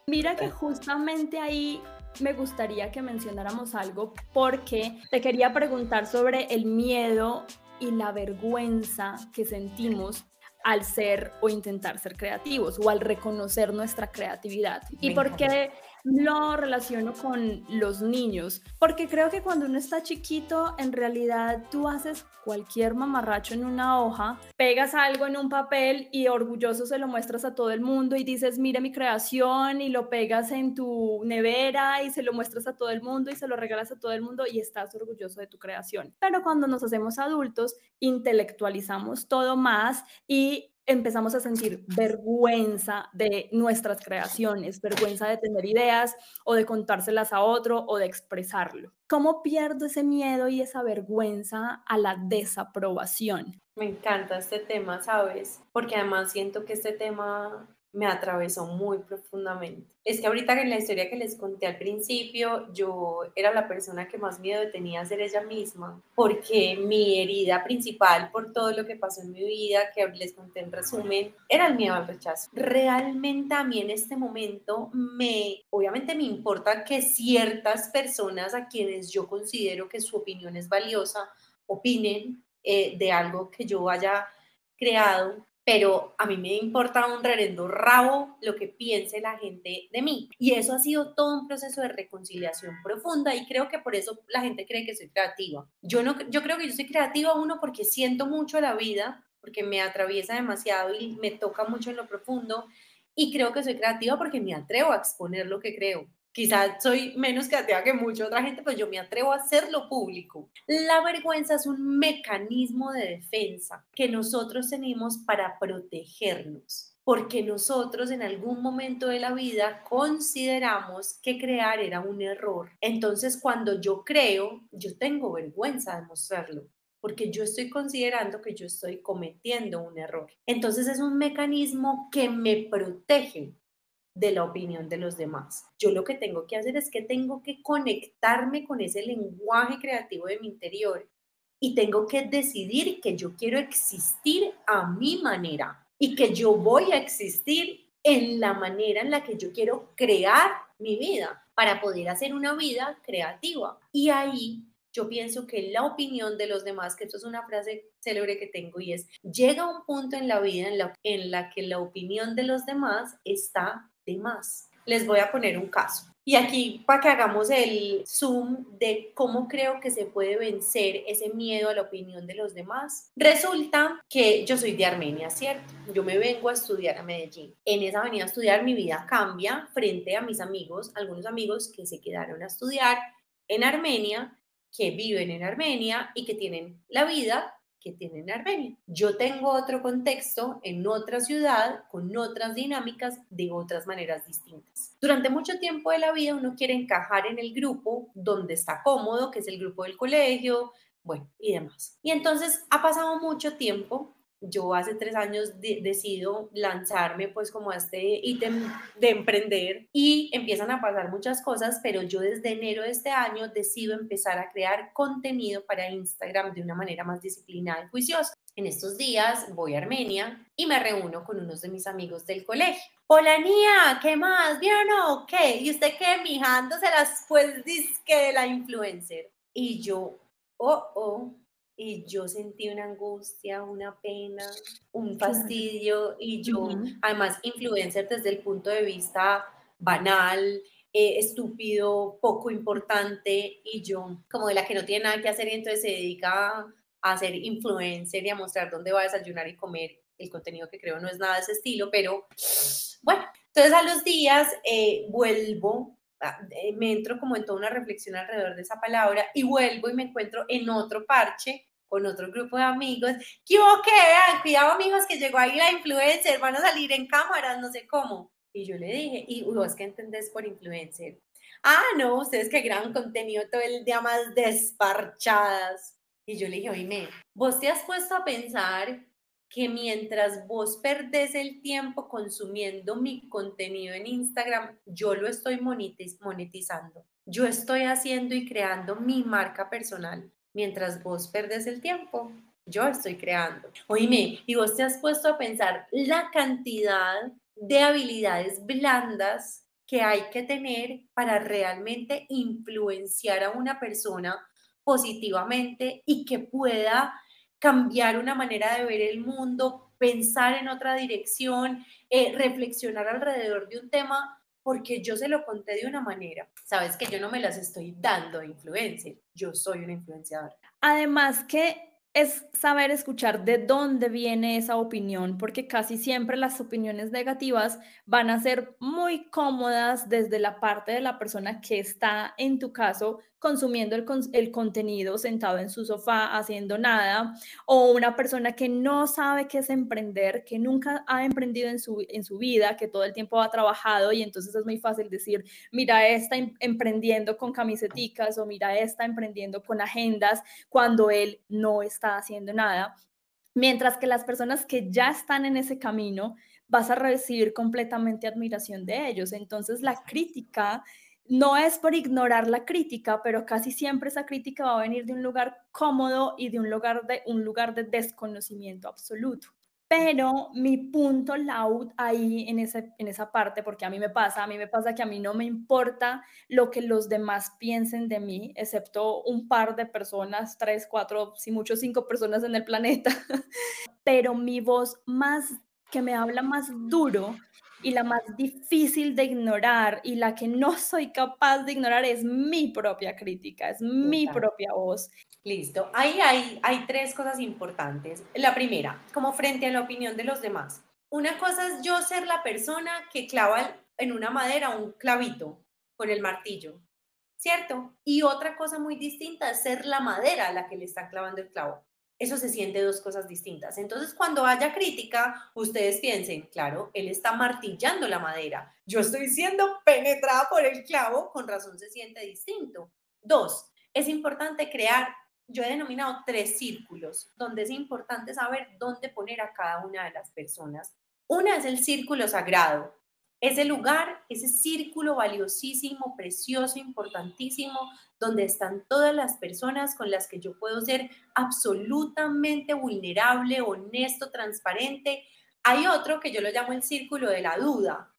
Mira que justamente ahí me gustaría que mencionáramos algo porque te quería preguntar sobre el miedo y la vergüenza que sentimos al ser o intentar ser creativos o al reconocer nuestra creatividad. y por qué lo relaciono con los niños, porque creo que cuando uno está chiquito, en realidad tú haces cualquier mamarracho en una hoja, pegas algo en un papel y orgulloso se lo muestras a todo el mundo y dices, mire mi creación y lo pegas en tu nevera y se lo muestras a todo el mundo y se lo regalas a todo el mundo y estás orgulloso de tu creación. Pero cuando nos hacemos adultos, intelectualizamos todo más y empezamos a sentir vergüenza de nuestras creaciones, vergüenza de tener ideas o de contárselas a otro o de expresarlo. ¿Cómo pierdo ese miedo y esa vergüenza a la desaprobación? Me encanta este tema, ¿sabes? Porque además siento que este tema me atravesó muy profundamente. Es que ahorita en la historia que les conté al principio, yo era la persona que más miedo tenía a ser ella misma, porque mi herida principal por todo lo que pasó en mi vida, que les conté en resumen, era el miedo al rechazo. Realmente a mí en este momento me, obviamente me importa que ciertas personas a quienes yo considero que su opinión es valiosa, opinen eh, de algo que yo haya creado, pero a mí me importa un reverendo rabo lo que piense la gente de mí. Y eso ha sido todo un proceso de reconciliación profunda y creo que por eso la gente cree que soy creativa. Yo, no, yo creo que yo soy creativa, uno, porque siento mucho la vida, porque me atraviesa demasiado y me toca mucho en lo profundo. Y creo que soy creativa porque me atrevo a exponer lo que creo. Quizás soy menos creativa que mucha otra gente, pero yo me atrevo a hacerlo público. La vergüenza es un mecanismo de defensa que nosotros tenemos para protegernos, porque nosotros en algún momento de la vida consideramos que crear era un error. Entonces, cuando yo creo, yo tengo vergüenza de mostrarlo porque yo estoy considerando que yo estoy cometiendo un error. Entonces es un mecanismo que me protege de la opinión de los demás. Yo lo que tengo que hacer es que tengo que conectarme con ese lenguaje creativo de mi interior y tengo que decidir que yo quiero existir a mi manera y que yo voy a existir en la manera en la que yo quiero crear mi vida para poder hacer una vida creativa. Y ahí yo pienso que la opinión de los demás, que esto es una frase célebre que tengo y es, llega un punto en la vida en la, en la que la opinión de los demás está de más. Les voy a poner un caso. Y aquí para que hagamos el zoom de cómo creo que se puede vencer ese miedo a la opinión de los demás. Resulta que yo soy de Armenia, ¿cierto? Yo me vengo a estudiar a Medellín. En esa avenida a estudiar mi vida cambia frente a mis amigos, algunos amigos que se quedaron a estudiar en Armenia, que viven en Armenia y que tienen la vida que tienen Armenia. Yo tengo otro contexto en otra ciudad, con otras dinámicas, de otras maneras distintas. Durante mucho tiempo de la vida uno quiere encajar en el grupo donde está cómodo, que es el grupo del colegio, bueno, y demás. Y entonces ha pasado mucho tiempo yo hace tres años decido lanzarme pues como a este ítem de emprender y empiezan a pasar muchas cosas, pero yo desde enero de este año decido empezar a crear contenido para Instagram de una manera más disciplinada y juiciosa. En estos días voy a Armenia y me reúno con unos de mis amigos del colegio. Hola, Nia, ¿qué más? ¿Bien o qué? ¿Y usted qué? Mijándose las pues disque de la influencer. Y yo, oh, oh, y yo sentí una angustia, una pena, un fastidio y yo, además, influencer desde el punto de vista banal, eh, estúpido, poco importante y yo como de la que no tiene nada que hacer y entonces se dedica a ser influencer y a mostrar dónde va a desayunar y comer. El contenido que creo no es nada de ese estilo, pero bueno, entonces a los días eh, vuelvo me entro como en toda una reflexión alrededor de esa palabra y vuelvo y me encuentro en otro parche con otro grupo de amigos. ¿Qué hubo que? Cuidado amigos que llegó ahí la influencer, van a salir en cámaras, no sé cómo. Y yo le dije, ¿y vos qué entendés por influencer? Ah, no, ustedes que gran contenido todo el día más desparchadas. Y yo le dije, oíme, ¿vos te has puesto a pensar que mientras vos perdés el tiempo consumiendo mi contenido en Instagram, yo lo estoy monetizando. Yo estoy haciendo y creando mi marca personal. Mientras vos perdés el tiempo, yo estoy creando. Oíme, y vos te has puesto a pensar la cantidad de habilidades blandas que hay que tener para realmente influenciar a una persona positivamente y que pueda cambiar una manera de ver el mundo, pensar en otra dirección, eh, reflexionar alrededor de un tema porque yo se lo conté de una manera. Sabes que yo no me las estoy dando a influencer, yo soy una influenciadora. Además que es saber escuchar de dónde viene esa opinión, porque casi siempre las opiniones negativas van a ser muy cómodas desde la parte de la persona que está, en tu caso, consumiendo el, el, contenido sentado en su sofá haciendo nada, o una persona que no sabe qué es emprender, que nunca ha emprendido en su, en su vida, que todo el tiempo ha trabajado y entonces es muy fácil decir, mira, está em, emprendiendo con camiseticas o mira, está emprendiendo con agendas cuando él no está haciendo nada. Mientras que las personas que ya están en ese camino, vas a recibir completamente admiración de ellos. Entonces la crítica no es por ignorar la crítica, pero casi siempre esa crítica va a venir de un lugar cómodo y de un lugar de, un lugar de desconocimiento absoluto. Pero mi punto loud ahí en, ese, en esa parte, porque a mí me pasa, a mí me pasa que a mí no me importa lo que los demás piensen de mí, excepto un par de personas, tres, cuatro, si mucho, cinco personas en el planeta. (laughs) Pero mi voz más, que me habla más duro, y la más difícil de ignorar y la que no soy capaz de ignorar es mi propia crítica, es mi propia voz. Listo. Ahí hay, hay tres cosas importantes. La primera, como frente a la opinión de los demás. Una cosa es yo ser la persona que clava en una madera un clavito con el martillo, ¿cierto? Y otra cosa muy distinta es ser la madera a la que le está clavando el clavo eso se siente dos cosas distintas. Entonces, cuando haya crítica, ustedes piensen, claro, él está martillando la madera, yo estoy siendo penetrada por el clavo, con razón se siente distinto. Dos, es importante crear, yo he denominado tres círculos, donde es importante saber dónde poner a cada una de las personas. Una es el círculo sagrado, ese lugar, ese círculo valiosísimo, precioso, importantísimo, donde están todas las personas con las que yo puedo ser absolutamente vulnerable, honesto, transparente. Hay otro que yo lo llamo el círculo de la duda.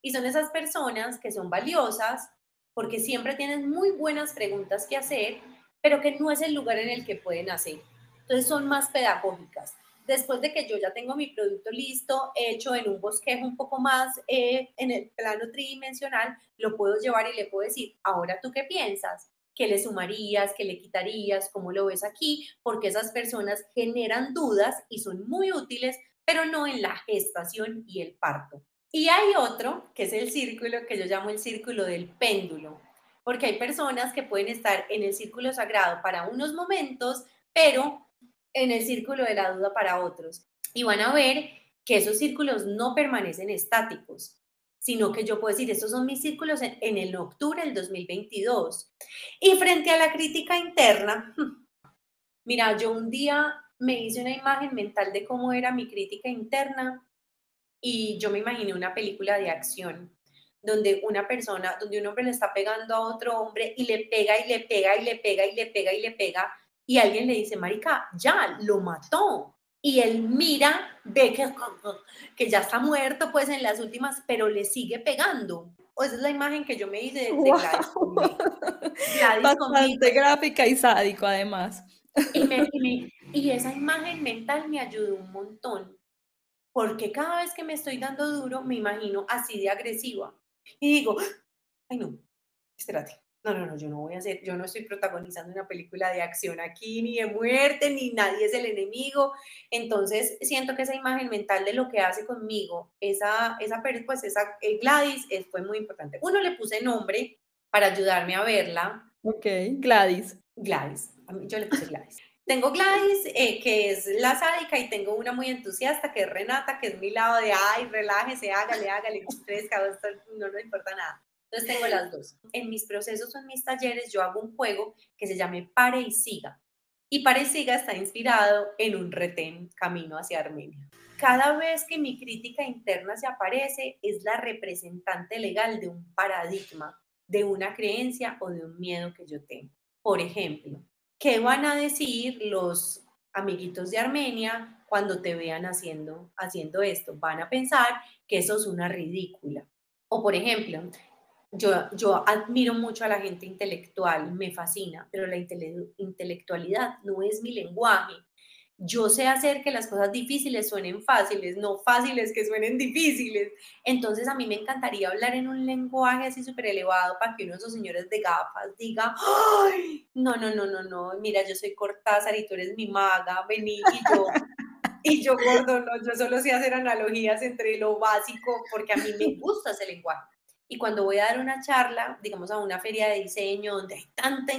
Y son esas personas que son valiosas porque siempre tienen muy buenas preguntas que hacer, pero que no es el lugar en el que pueden hacer. Entonces son más pedagógicas después de que yo ya tengo mi producto listo, hecho en un bosquejo un poco más eh, en el plano tridimensional, lo puedo llevar y le puedo decir, ahora tú qué piensas, qué le sumarías, qué le quitarías, cómo lo ves aquí, porque esas personas generan dudas y son muy útiles, pero no en la gestación y el parto. Y hay otro, que es el círculo que yo llamo el círculo del péndulo, porque hay personas que pueden estar en el círculo sagrado para unos momentos, pero en el círculo de la duda para otros. Y van a ver que esos círculos no permanecen estáticos, sino que yo puedo decir, estos son mis círculos en, el octubre del 2022. Y frente a la crítica interna, (laughs) mira, yo un día me hice una imagen mental de cómo era mi crítica interna y yo me imaginé una película de acción donde una persona, donde un hombre le está pegando a otro hombre y le pega y le pega y le pega y le pega y le pega alguien le dice, Marica, ya lo mató. Y él mira, ve que, (laughs) que ya está muerto, pues en las últimas, pero le sigue pegando. O esa es la imagen que yo me hice de, Gladys. Bastante gráfica y sádico, además. Y, (laughs) y esa imagen mental me ayudó un montón, porque cada vez que me estoy dando duro, me imagino así de agresiva. Y digo, ay no, espérate, no, no, no, yo no voy a hacer, yo no estoy protagonizando una película de acción aquí, ni de muerte, ni nadie es el enemigo. Entonces, siento que esa imagen mental de lo que hace conmigo, esa, esa pues esa Gladys, fue muy importante. Uno le puse nombre para ayudarme a verla. Ok, Gladys. Gladys, yo le puse Gladys. Tengo Gladys, eh, que es la sádica, y tengo una muy entusiasta, que es Renata, que es mi lado de, ay, relájese, hágale, hágale, fresca, no le importa nada. Entonces tengo las dos. En mis procesos o en mis talleres yo hago un juego que se llame Pare y Siga. Y Pare y Siga está inspirado en un retén camino hacia Armenia. Cada vez que mi crítica interna se aparece es la representante legal de un paradigma, de una creencia o de un miedo que yo tengo. Por ejemplo, ¿qué van a decir los amiguitos de Armenia cuando te vean haciendo, haciendo esto? Van a pensar que eso es una ridícula. O por ejemplo, yo, admiro mucho a la gente intelectual, me fascina, pero la intelectualidad no es mi lenguaje. yo sé hacer que las cosas difíciles suenen fáciles, no fáciles que suenen difíciles. Entonces a mí me encantaría hablar en un lenguaje así súper elevado para que uno de esos señores de gafas diga, ¡ay! No, no, no, no, no, mira, yo soy Cortázar y tú eres mi maga, vení y yo... Y yo, gordo, no, yo solo sé hacer analogías entre lo básico porque a mí me gusta ese lenguaje. Y cuando voy a dar una charla, digamos a una feria de diseño donde hay tanta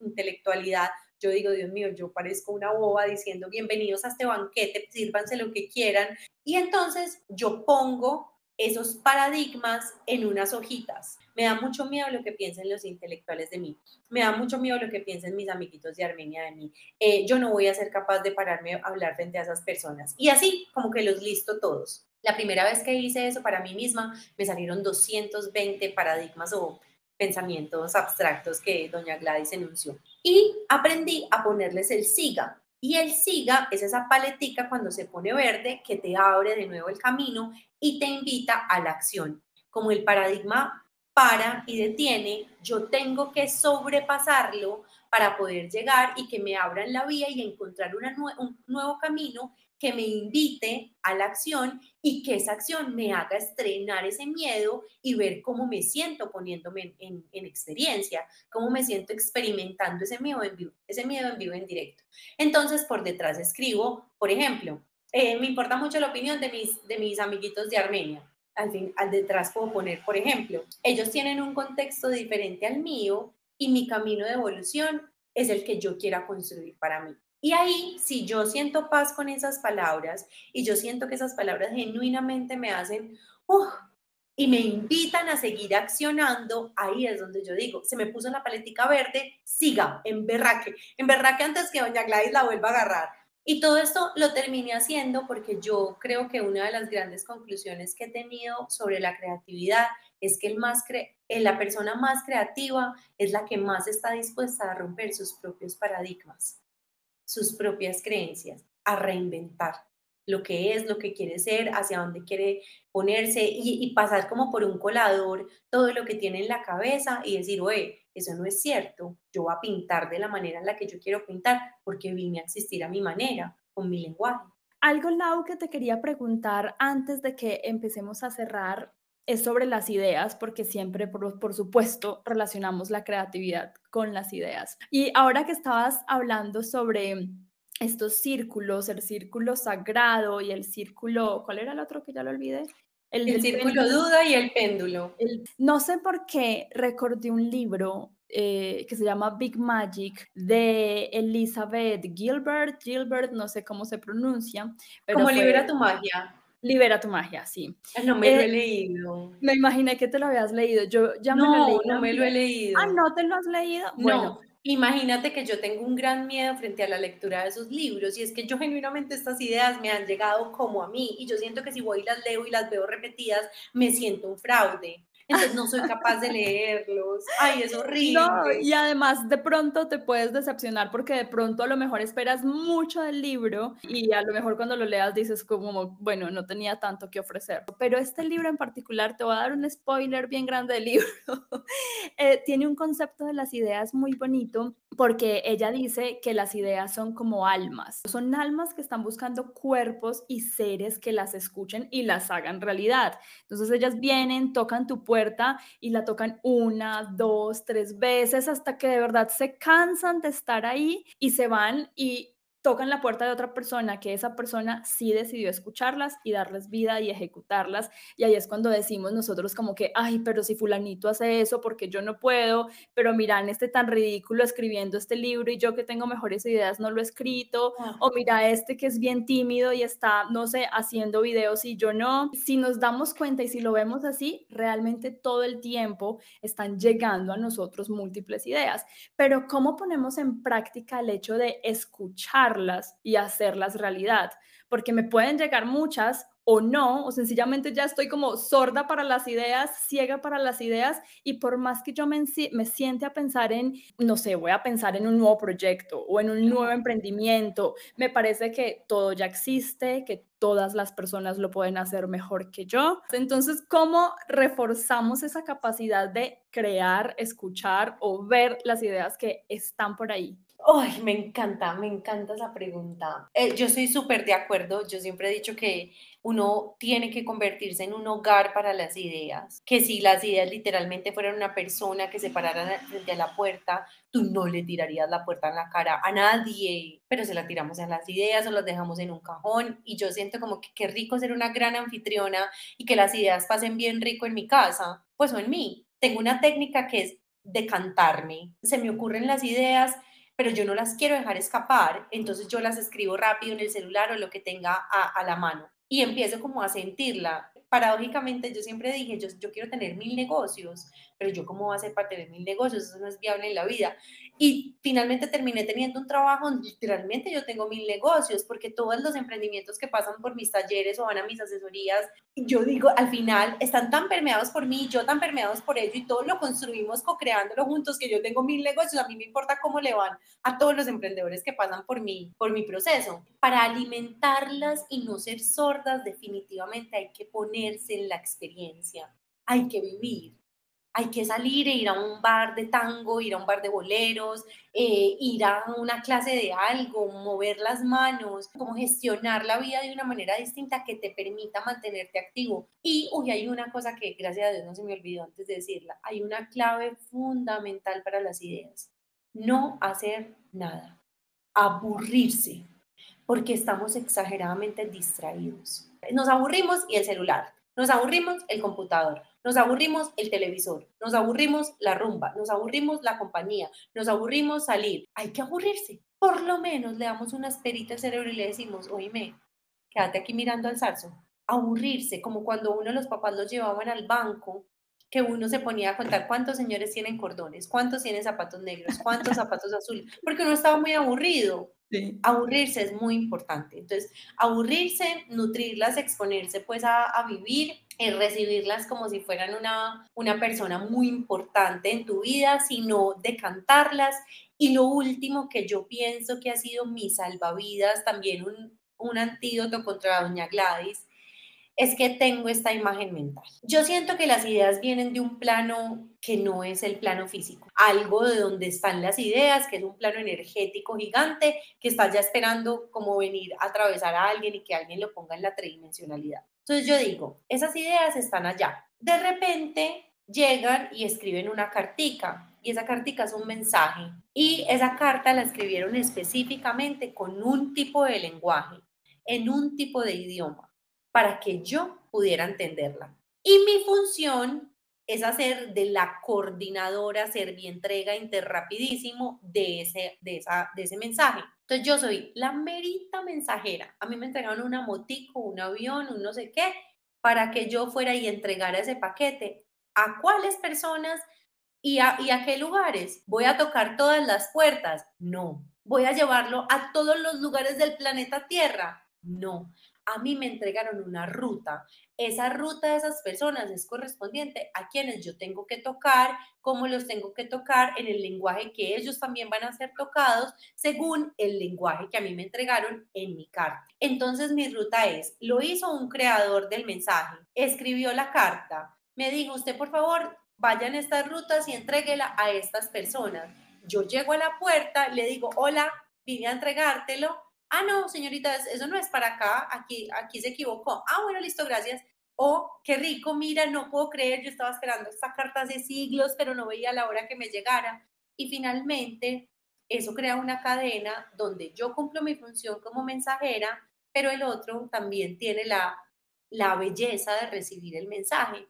intelectualidad, yo digo, Dios mío, yo parezco una boba diciendo bienvenidos a este banquete, sírvanse lo que quieran. Y entonces yo pongo esos paradigmas en unas hojitas. Me da mucho miedo lo que piensen los intelectuales de mí. Me da mucho miedo lo que piensen mis amiguitos de Armenia de mí. Eh, yo no voy a ser capaz de pararme a hablar frente a esas personas. Y así como que los listo todos. La primera vez que hice eso para mí misma, me salieron 220 paradigmas o pensamientos abstractos que doña Gladys enunció. Y aprendí a ponerles el SIGA. Y el SIGA es esa paletica cuando se pone verde que te abre de nuevo el camino y te invita a la acción. Como el paradigma para y detiene, yo tengo que sobrepasarlo para poder llegar y que me abran la vía y encontrar un nuevo camino que me invite a la acción y que esa acción me haga estrenar ese miedo y ver cómo me siento poniéndome en, experiencia, cómo me siento experimentando ese miedo en vivo, ese miedo en vivo en directo. Entonces, por detrás escribo, por ejemplo, eh, me importa mucho la opinión de mis, de mis amiguitos de Armenia. Al, fin, al detrás puedo poner, por ejemplo, ellos tienen un contexto diferente al mío y mi camino de evolución es el que yo quiera construir para mí. Y ahí, si yo siento paz con esas palabras y yo siento que esas palabras genuinamente me hacen, y me invitan a seguir accionando, ahí es donde yo digo, se me puso la paletica verde, siga, en berraque, en berraque antes que doña Gladys la vuelva a agarrar. Y todo esto lo terminé haciendo porque yo creo que una de las grandes conclusiones que he tenido sobre la creatividad es que el más la persona más creativa es la que más está dispuesta a romper sus propios paradigmas sus propias creencias, a reinventar lo que es, lo que quiere ser, hacia dónde quiere ponerse y, pasar como por un colador todo lo que tiene en la cabeza y decir, oye, eso no es cierto, yo voy a pintar de la manera en la que yo quiero pintar porque vine a existir a mi manera, con mi lenguaje. Algo, Lau, que te quería preguntar antes de que empecemos a cerrar es sobre las ideas, porque siempre, por, supuesto, relacionamos la creatividad con las ideas. Y ahora que estabas hablando sobre estos círculos, el círculo sagrado y el círculo, ¿cuál era el otro que ya lo olvidé? El, círculo duda y el péndulo. no sé por qué recordé un libro eh, que se llama Big Magic de Elizabeth Gilbert, Gilbert, no sé cómo se pronuncia. Pero como libera tu magia. Libera tu magia, sí. No me lo he eh, leído. Me imaginé que te lo habías leído. Yo ya me lo he leído. No, me lo he leído. Ah, ¿no te lo has leído? Bueno. imagínate que yo tengo un gran miedo frente a la lectura de esos libros y es que yo genuinamente estas ideas me han llegado como a mí y yo siento que si voy y las leo y las veo repetidas, me siento un fraude entonces no soy capaz de leerlos. Ay, es horrible. No, y además de pronto te puedes decepcionar porque de pronto a lo mejor esperas mucho del libro y a lo mejor cuando lo leas dices como, bueno, no tenía tanto que ofrecer. Pero este libro en particular, te voy a dar un spoiler bien grande del libro, (laughs) eh, tiene un concepto de las ideas muy bonito porque ella dice que las ideas son como almas, son almas que están buscando cuerpos y seres que las escuchen y las hagan realidad. Entonces ellas vienen, tocan tu puerta y la tocan una, dos, tres veces hasta que de verdad se cansan de estar ahí y se van y tocan la puerta de otra persona, que esa persona sí decidió escucharlas y darles vida y ejecutarlas. Y ahí es cuando decimos nosotros como que, ay, pero si fulanito hace eso, porque yo no puedo, pero miran este tan ridículo escribiendo este libro y yo que tengo mejores ideas no lo he escrito, o mira este que es bien tímido y está, no sé, haciendo videos y yo no. Si nos damos cuenta y si lo vemos así, realmente todo el tiempo están llegando a nosotros múltiples ideas. Pero ¿cómo ponemos en práctica el hecho de escuchar? Y hacerlas realidad, porque me pueden llegar muchas o no, o sencillamente ya estoy como sorda para las ideas, ciega para las ideas, y por más que yo me, me siente a pensar en, no sé, voy a pensar en un nuevo proyecto o en un nuevo emprendimiento, me parece que todo ya existe, que todas las personas lo pueden hacer mejor que yo. Entonces, ¿cómo reforzamos esa capacidad de crear, escuchar o ver las ideas que están por ahí? Ay, me encanta, me encanta esa pregunta. Eh, yo estoy súper de acuerdo. Yo siempre he dicho que uno tiene que convertirse en un hogar para las ideas. Que si las ideas literalmente fueran una persona que se parara frente la puerta, tú no le tirarías la puerta en la cara a nadie, pero se la tiramos en las ideas o las dejamos en un cajón. Y yo siento como que qué rico ser una gran anfitriona y que las ideas pasen bien rico en mi casa, pues o en mí. Tengo una técnica que es decantarme. Se me ocurren las ideas pero yo no las quiero dejar escapar, entonces yo las escribo rápido en el celular o lo que tenga a, a la mano y empiezo como a sentirla. Paradójicamente yo siempre dije, yo, yo quiero tener mil negocios, pero yo cómo voy a hacer para tener mil negocios, eso no es viable en la vida. Y finalmente terminé teniendo un trabajo literalmente yo tengo mil negocios, porque todos los emprendimientos que pasan por mis talleres o van a mis asesorías, yo digo, al final están tan permeados por mí, yo tan permeados por ello, y todo lo construimos co-creándolo juntos, que yo tengo mil negocios, a mí me importa cómo le van a todos los emprendedores que pasan por mí, por mi proceso. Para alimentarlas y no ser sordas, definitivamente hay que ponerse en la experiencia, hay que vivir hay que salir e ir a un bar de tango, ir a un bar de boleros, eh, ir a una clase de algo, mover las manos, como gestionar la vida de una manera distinta que te permita mantenerte activo. Y, uy, hay una cosa que gracias a Dios no se me olvidó antes de decirla, hay una clave fundamental para las ideas. No hacer nada, aburrirse, porque estamos exageradamente distraídos. Nos aburrimos y el celular, nos aburrimos el computador, nos aburrimos el televisor, nos aburrimos la rumba, nos aburrimos la compañía, nos aburrimos salir. Hay que aburrirse. Por lo menos le damos una esperita al cerebro y le decimos, oíme, quédate aquí mirando al zarzo. Aburrirse, como cuando uno de los papás los llevaban al banco, que uno se ponía a contar cuántos señores tienen cordones, cuántos tienen zapatos negros, cuántos zapatos (laughs) azules, porque uno estaba muy aburrido. Aburrirse es muy importante. Entonces, aburrirse, nutrirlas, exponerse pues a, a vivir recibirlas como si fueran una, una persona muy importante en tu vida, sino decantarlas. Y lo último que yo pienso que ha sido mi salvavidas, también un, un antídoto contra doña Gladys, es que tengo esta imagen mental. Yo siento que las ideas vienen de un plano que no es el plano físico, algo de donde están las ideas, que es un plano energético gigante que está ya esperando como venir a atravesar a alguien y que alguien lo ponga en la tridimensionalidad. Entonces yo digo, esas ideas están allá. De repente llegan y escriben una cartica y esa cartica es un mensaje y esa carta la escribieron específicamente con un tipo de lenguaje, en un tipo de idioma, para que yo pudiera entenderla. Y mi función es hacer de la coordinadora entrega interrapidísimo de ese, de, esa, de ese mensaje. Entonces yo soy la merita mensajera. A mí me entregaron una motico, un avión, un no sé qué, para que yo fuera y entregara ese paquete. ¿A cuáles personas y a, y a qué lugares? ¿Voy a tocar todas las puertas? No. ¿Voy a llevarlo a todos los lugares del planeta Tierra? No a mí me entregaron una ruta. Esa ruta de esas personas es correspondiente a quienes yo tengo que tocar, cómo los tengo que tocar en el lenguaje que ellos también van a ser tocados según el lenguaje que a mí me entregaron en mi carta. Entonces mi ruta es, lo hizo un creador del mensaje, escribió la carta, me dijo, usted por favor, vayan estas rutas y entréguela a estas personas. Yo llego a la puerta, le digo, hola, vine a entregártelo ah, no, señorita, eso no es para acá, aquí, aquí se equivocó. Ah, bueno, listo, gracias. Oh, qué rico, mira, no puedo creer, yo estaba esperando esta carta hace siglos, pero no veía la hora que me llegara. Y finalmente, eso crea una cadena donde yo cumplo mi función como mensajera, pero el otro también tiene la, la belleza de recibir el mensaje.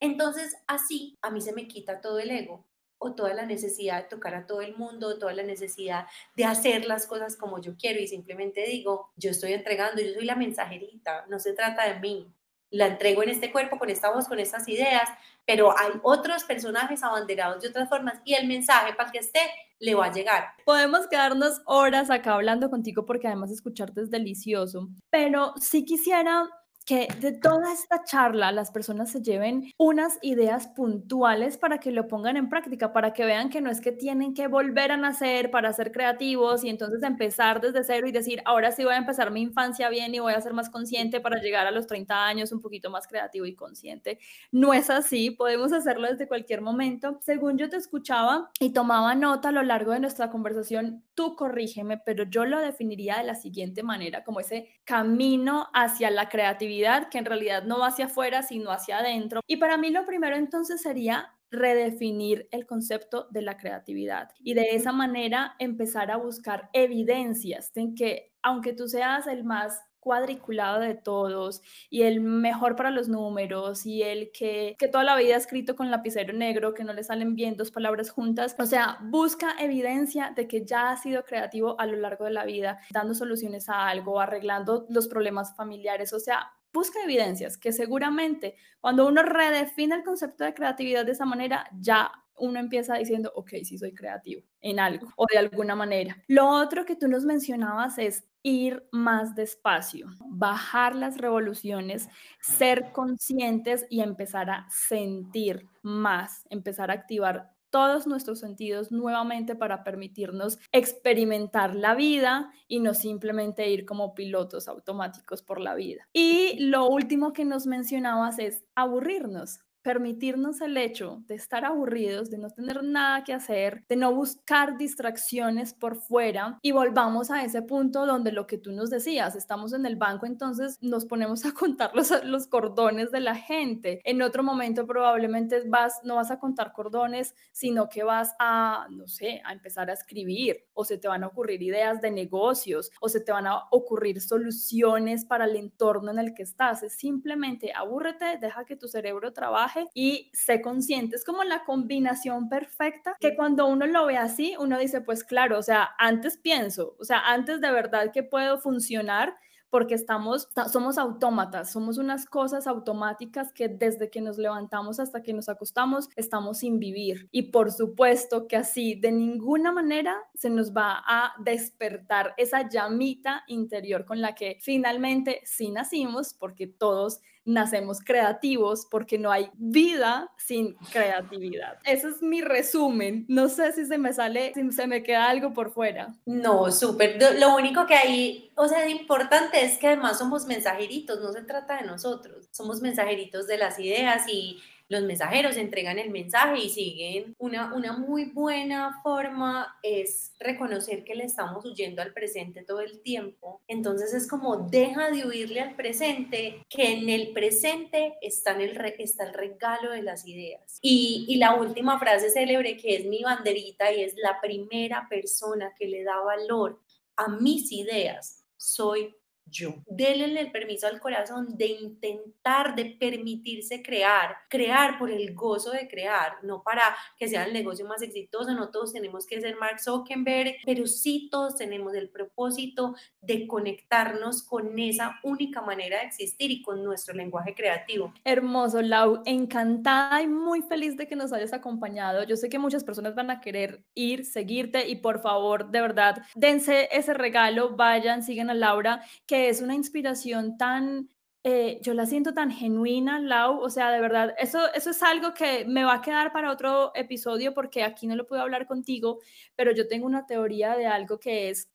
Entonces, así a mí se me quita todo el ego o toda la necesidad de tocar a todo el mundo, toda la necesidad de hacer las cosas como yo quiero y simplemente digo, yo estoy entregando, yo soy la mensajerita, no se trata de mí, la entrego en este cuerpo, con esta voz, con estas ideas, pero hay otros personajes abanderados de otras formas y el mensaje para que esté le va a llegar. Podemos quedarnos horas acá hablando contigo porque además escucharte es delicioso, pero sí quisiera que de toda esta charla las personas se lleven unas ideas puntuales para que lo pongan en práctica, para que vean que no es que tienen que volver a nacer para ser creativos y entonces empezar desde cero y decir, ahora sí voy a empezar mi infancia bien y voy a ser más consciente para llegar a los 30 años un poquito más creativo y consciente. No es así, podemos hacerlo desde cualquier momento. Según yo te escuchaba y tomaba nota a lo largo de nuestra conversación, tú corrígeme, pero yo lo definiría de la siguiente manera, como ese camino hacia la creatividad que en realidad no va hacia afuera, sino hacia adentro. Y para mí lo primero entonces sería redefinir el concepto de la creatividad y de esa manera empezar a buscar evidencias en que aunque tú seas el más cuadriculado de todos y el mejor para los números y el que, que toda la vida ha escrito con lapicero negro, que no le salen bien dos palabras juntas. O sea, busca evidencia de que ya ha sido creativo a lo largo de la vida, dando soluciones a algo, arreglando los problemas familiares. O sea, busca evidencias que seguramente cuando uno redefine el concepto de creatividad de esa manera, ya uno empieza diciendo, ok, sí soy creativo en algo o de alguna manera. Lo otro que tú nos mencionabas es ir más despacio, bajar las revoluciones, ser conscientes y empezar a sentir más, empezar a activar todos nuestros sentidos nuevamente para permitirnos experimentar la vida y no simplemente ir como pilotos automáticos por la vida. Y lo último que nos mencionabas es aburrirnos permitirnos el hecho de estar aburridos, de no tener nada que hacer, de no buscar distracciones por fuera y volvamos a ese punto donde lo que tú nos decías, estamos en el banco, entonces nos ponemos a contar los, los cordones de la gente. En otro momento probablemente vas, no vas a contar cordones, sino que vas a, no sé, a empezar a escribir o se te van a ocurrir ideas de negocios o se te van a ocurrir soluciones para el entorno en el que estás. Es simplemente abúrrete, deja que tu cerebro trabaje y sé consciente. Es como la combinación perfecta que cuando uno lo ve así, uno dice, pues claro, o sea, antes pienso, o sea, antes de verdad que puedo funcionar porque estamos, somos autómatas, somos unas cosas automáticas que desde que nos levantamos hasta que nos acostamos estamos sin vivir. Y por supuesto que así de ninguna manera se nos va a despertar esa llamita interior con la que finalmente sí nacimos, porque todos nacemos creativos porque no hay vida sin creatividad. Ese es mi resumen. No sé si se me sale, si se me queda algo por fuera. No, súper. Lo único que hay, o sea, importante es que además somos mensajeritos, no se trata de nosotros. Somos mensajeritos de las ideas y los mensajeros entregan el mensaje y siguen. Una, una muy buena forma es reconocer que le estamos huyendo al presente todo el tiempo. Entonces es como deja de huirle al presente, que en el presente está, el, está el regalo de las ideas. Y, y la última frase célebre que es mi banderita y es la primera persona que le da valor a mis ideas soy yo. Denle el permiso al corazón de intentar, de permitirse crear, crear por el gozo de crear, no para que sea el negocio más exitoso, no todos tenemos que ser Mark Zuckerberg, pero sí todos tenemos el propósito de conectarnos con esa única manera de existir y con nuestro lenguaje creativo. Hermoso, Lau, encantada y muy feliz de que nos hayas acompañado. Yo sé que muchas personas van a querer ir, seguirte y por favor, de verdad, dense ese regalo, vayan, sigan a Laura, que es una inspiración tan, eh, yo la siento tan genuina, Lau, o sea, de verdad, eso, eso es algo que me va a quedar para otro episodio porque aquí no lo puedo hablar contigo, pero yo tengo una teoría de algo que es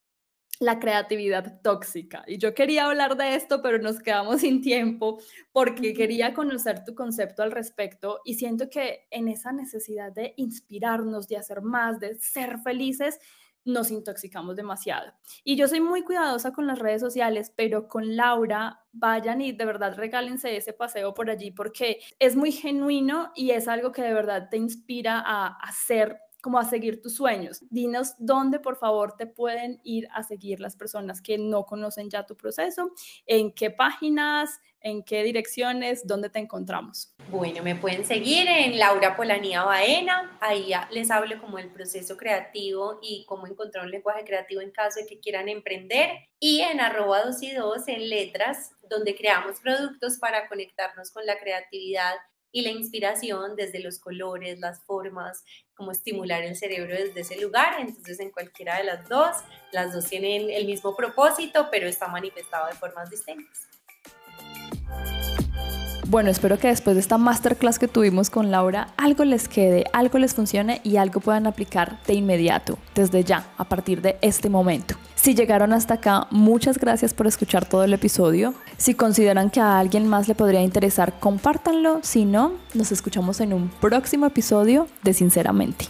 la creatividad tóxica. Y yo quería hablar de esto, pero nos quedamos sin tiempo porque quería conocer tu concepto al respecto y siento que en esa necesidad de inspirarnos, de hacer más, de ser felices, nos intoxicamos demasiado. Y yo soy muy cuidadosa con las redes sociales, pero con Laura, vayan y de verdad regálense ese paseo por allí porque es muy genuino y es algo que de verdad te inspira a hacer como a seguir tus sueños. Dinos dónde, por favor, te pueden ir a seguir las personas que no conocen ya tu proceso, en qué páginas, en qué direcciones, dónde te encontramos. Bueno, me pueden seguir en Laura Polanía Baena, ahí les hablo como el proceso creativo y cómo encontrar un lenguaje creativo en caso de que quieran emprender, y en arroba 2 y 2 en letras, donde creamos productos para conectarnos con la creatividad y la inspiración desde los colores, las formas, cómo estimular el cerebro desde ese lugar. Entonces, en cualquiera de las dos, las dos tienen el mismo propósito, pero está manifestado de formas distintas. Bueno, espero que después de esta masterclass que tuvimos con Laura, algo les quede, algo les funcione y algo puedan aplicar de inmediato, desde ya, a partir de este momento. Si llegaron hasta acá, muchas gracias por escuchar todo el episodio. Si consideran que a alguien más le podría interesar, compártanlo. Si no, nos escuchamos en un próximo episodio de Sinceramente.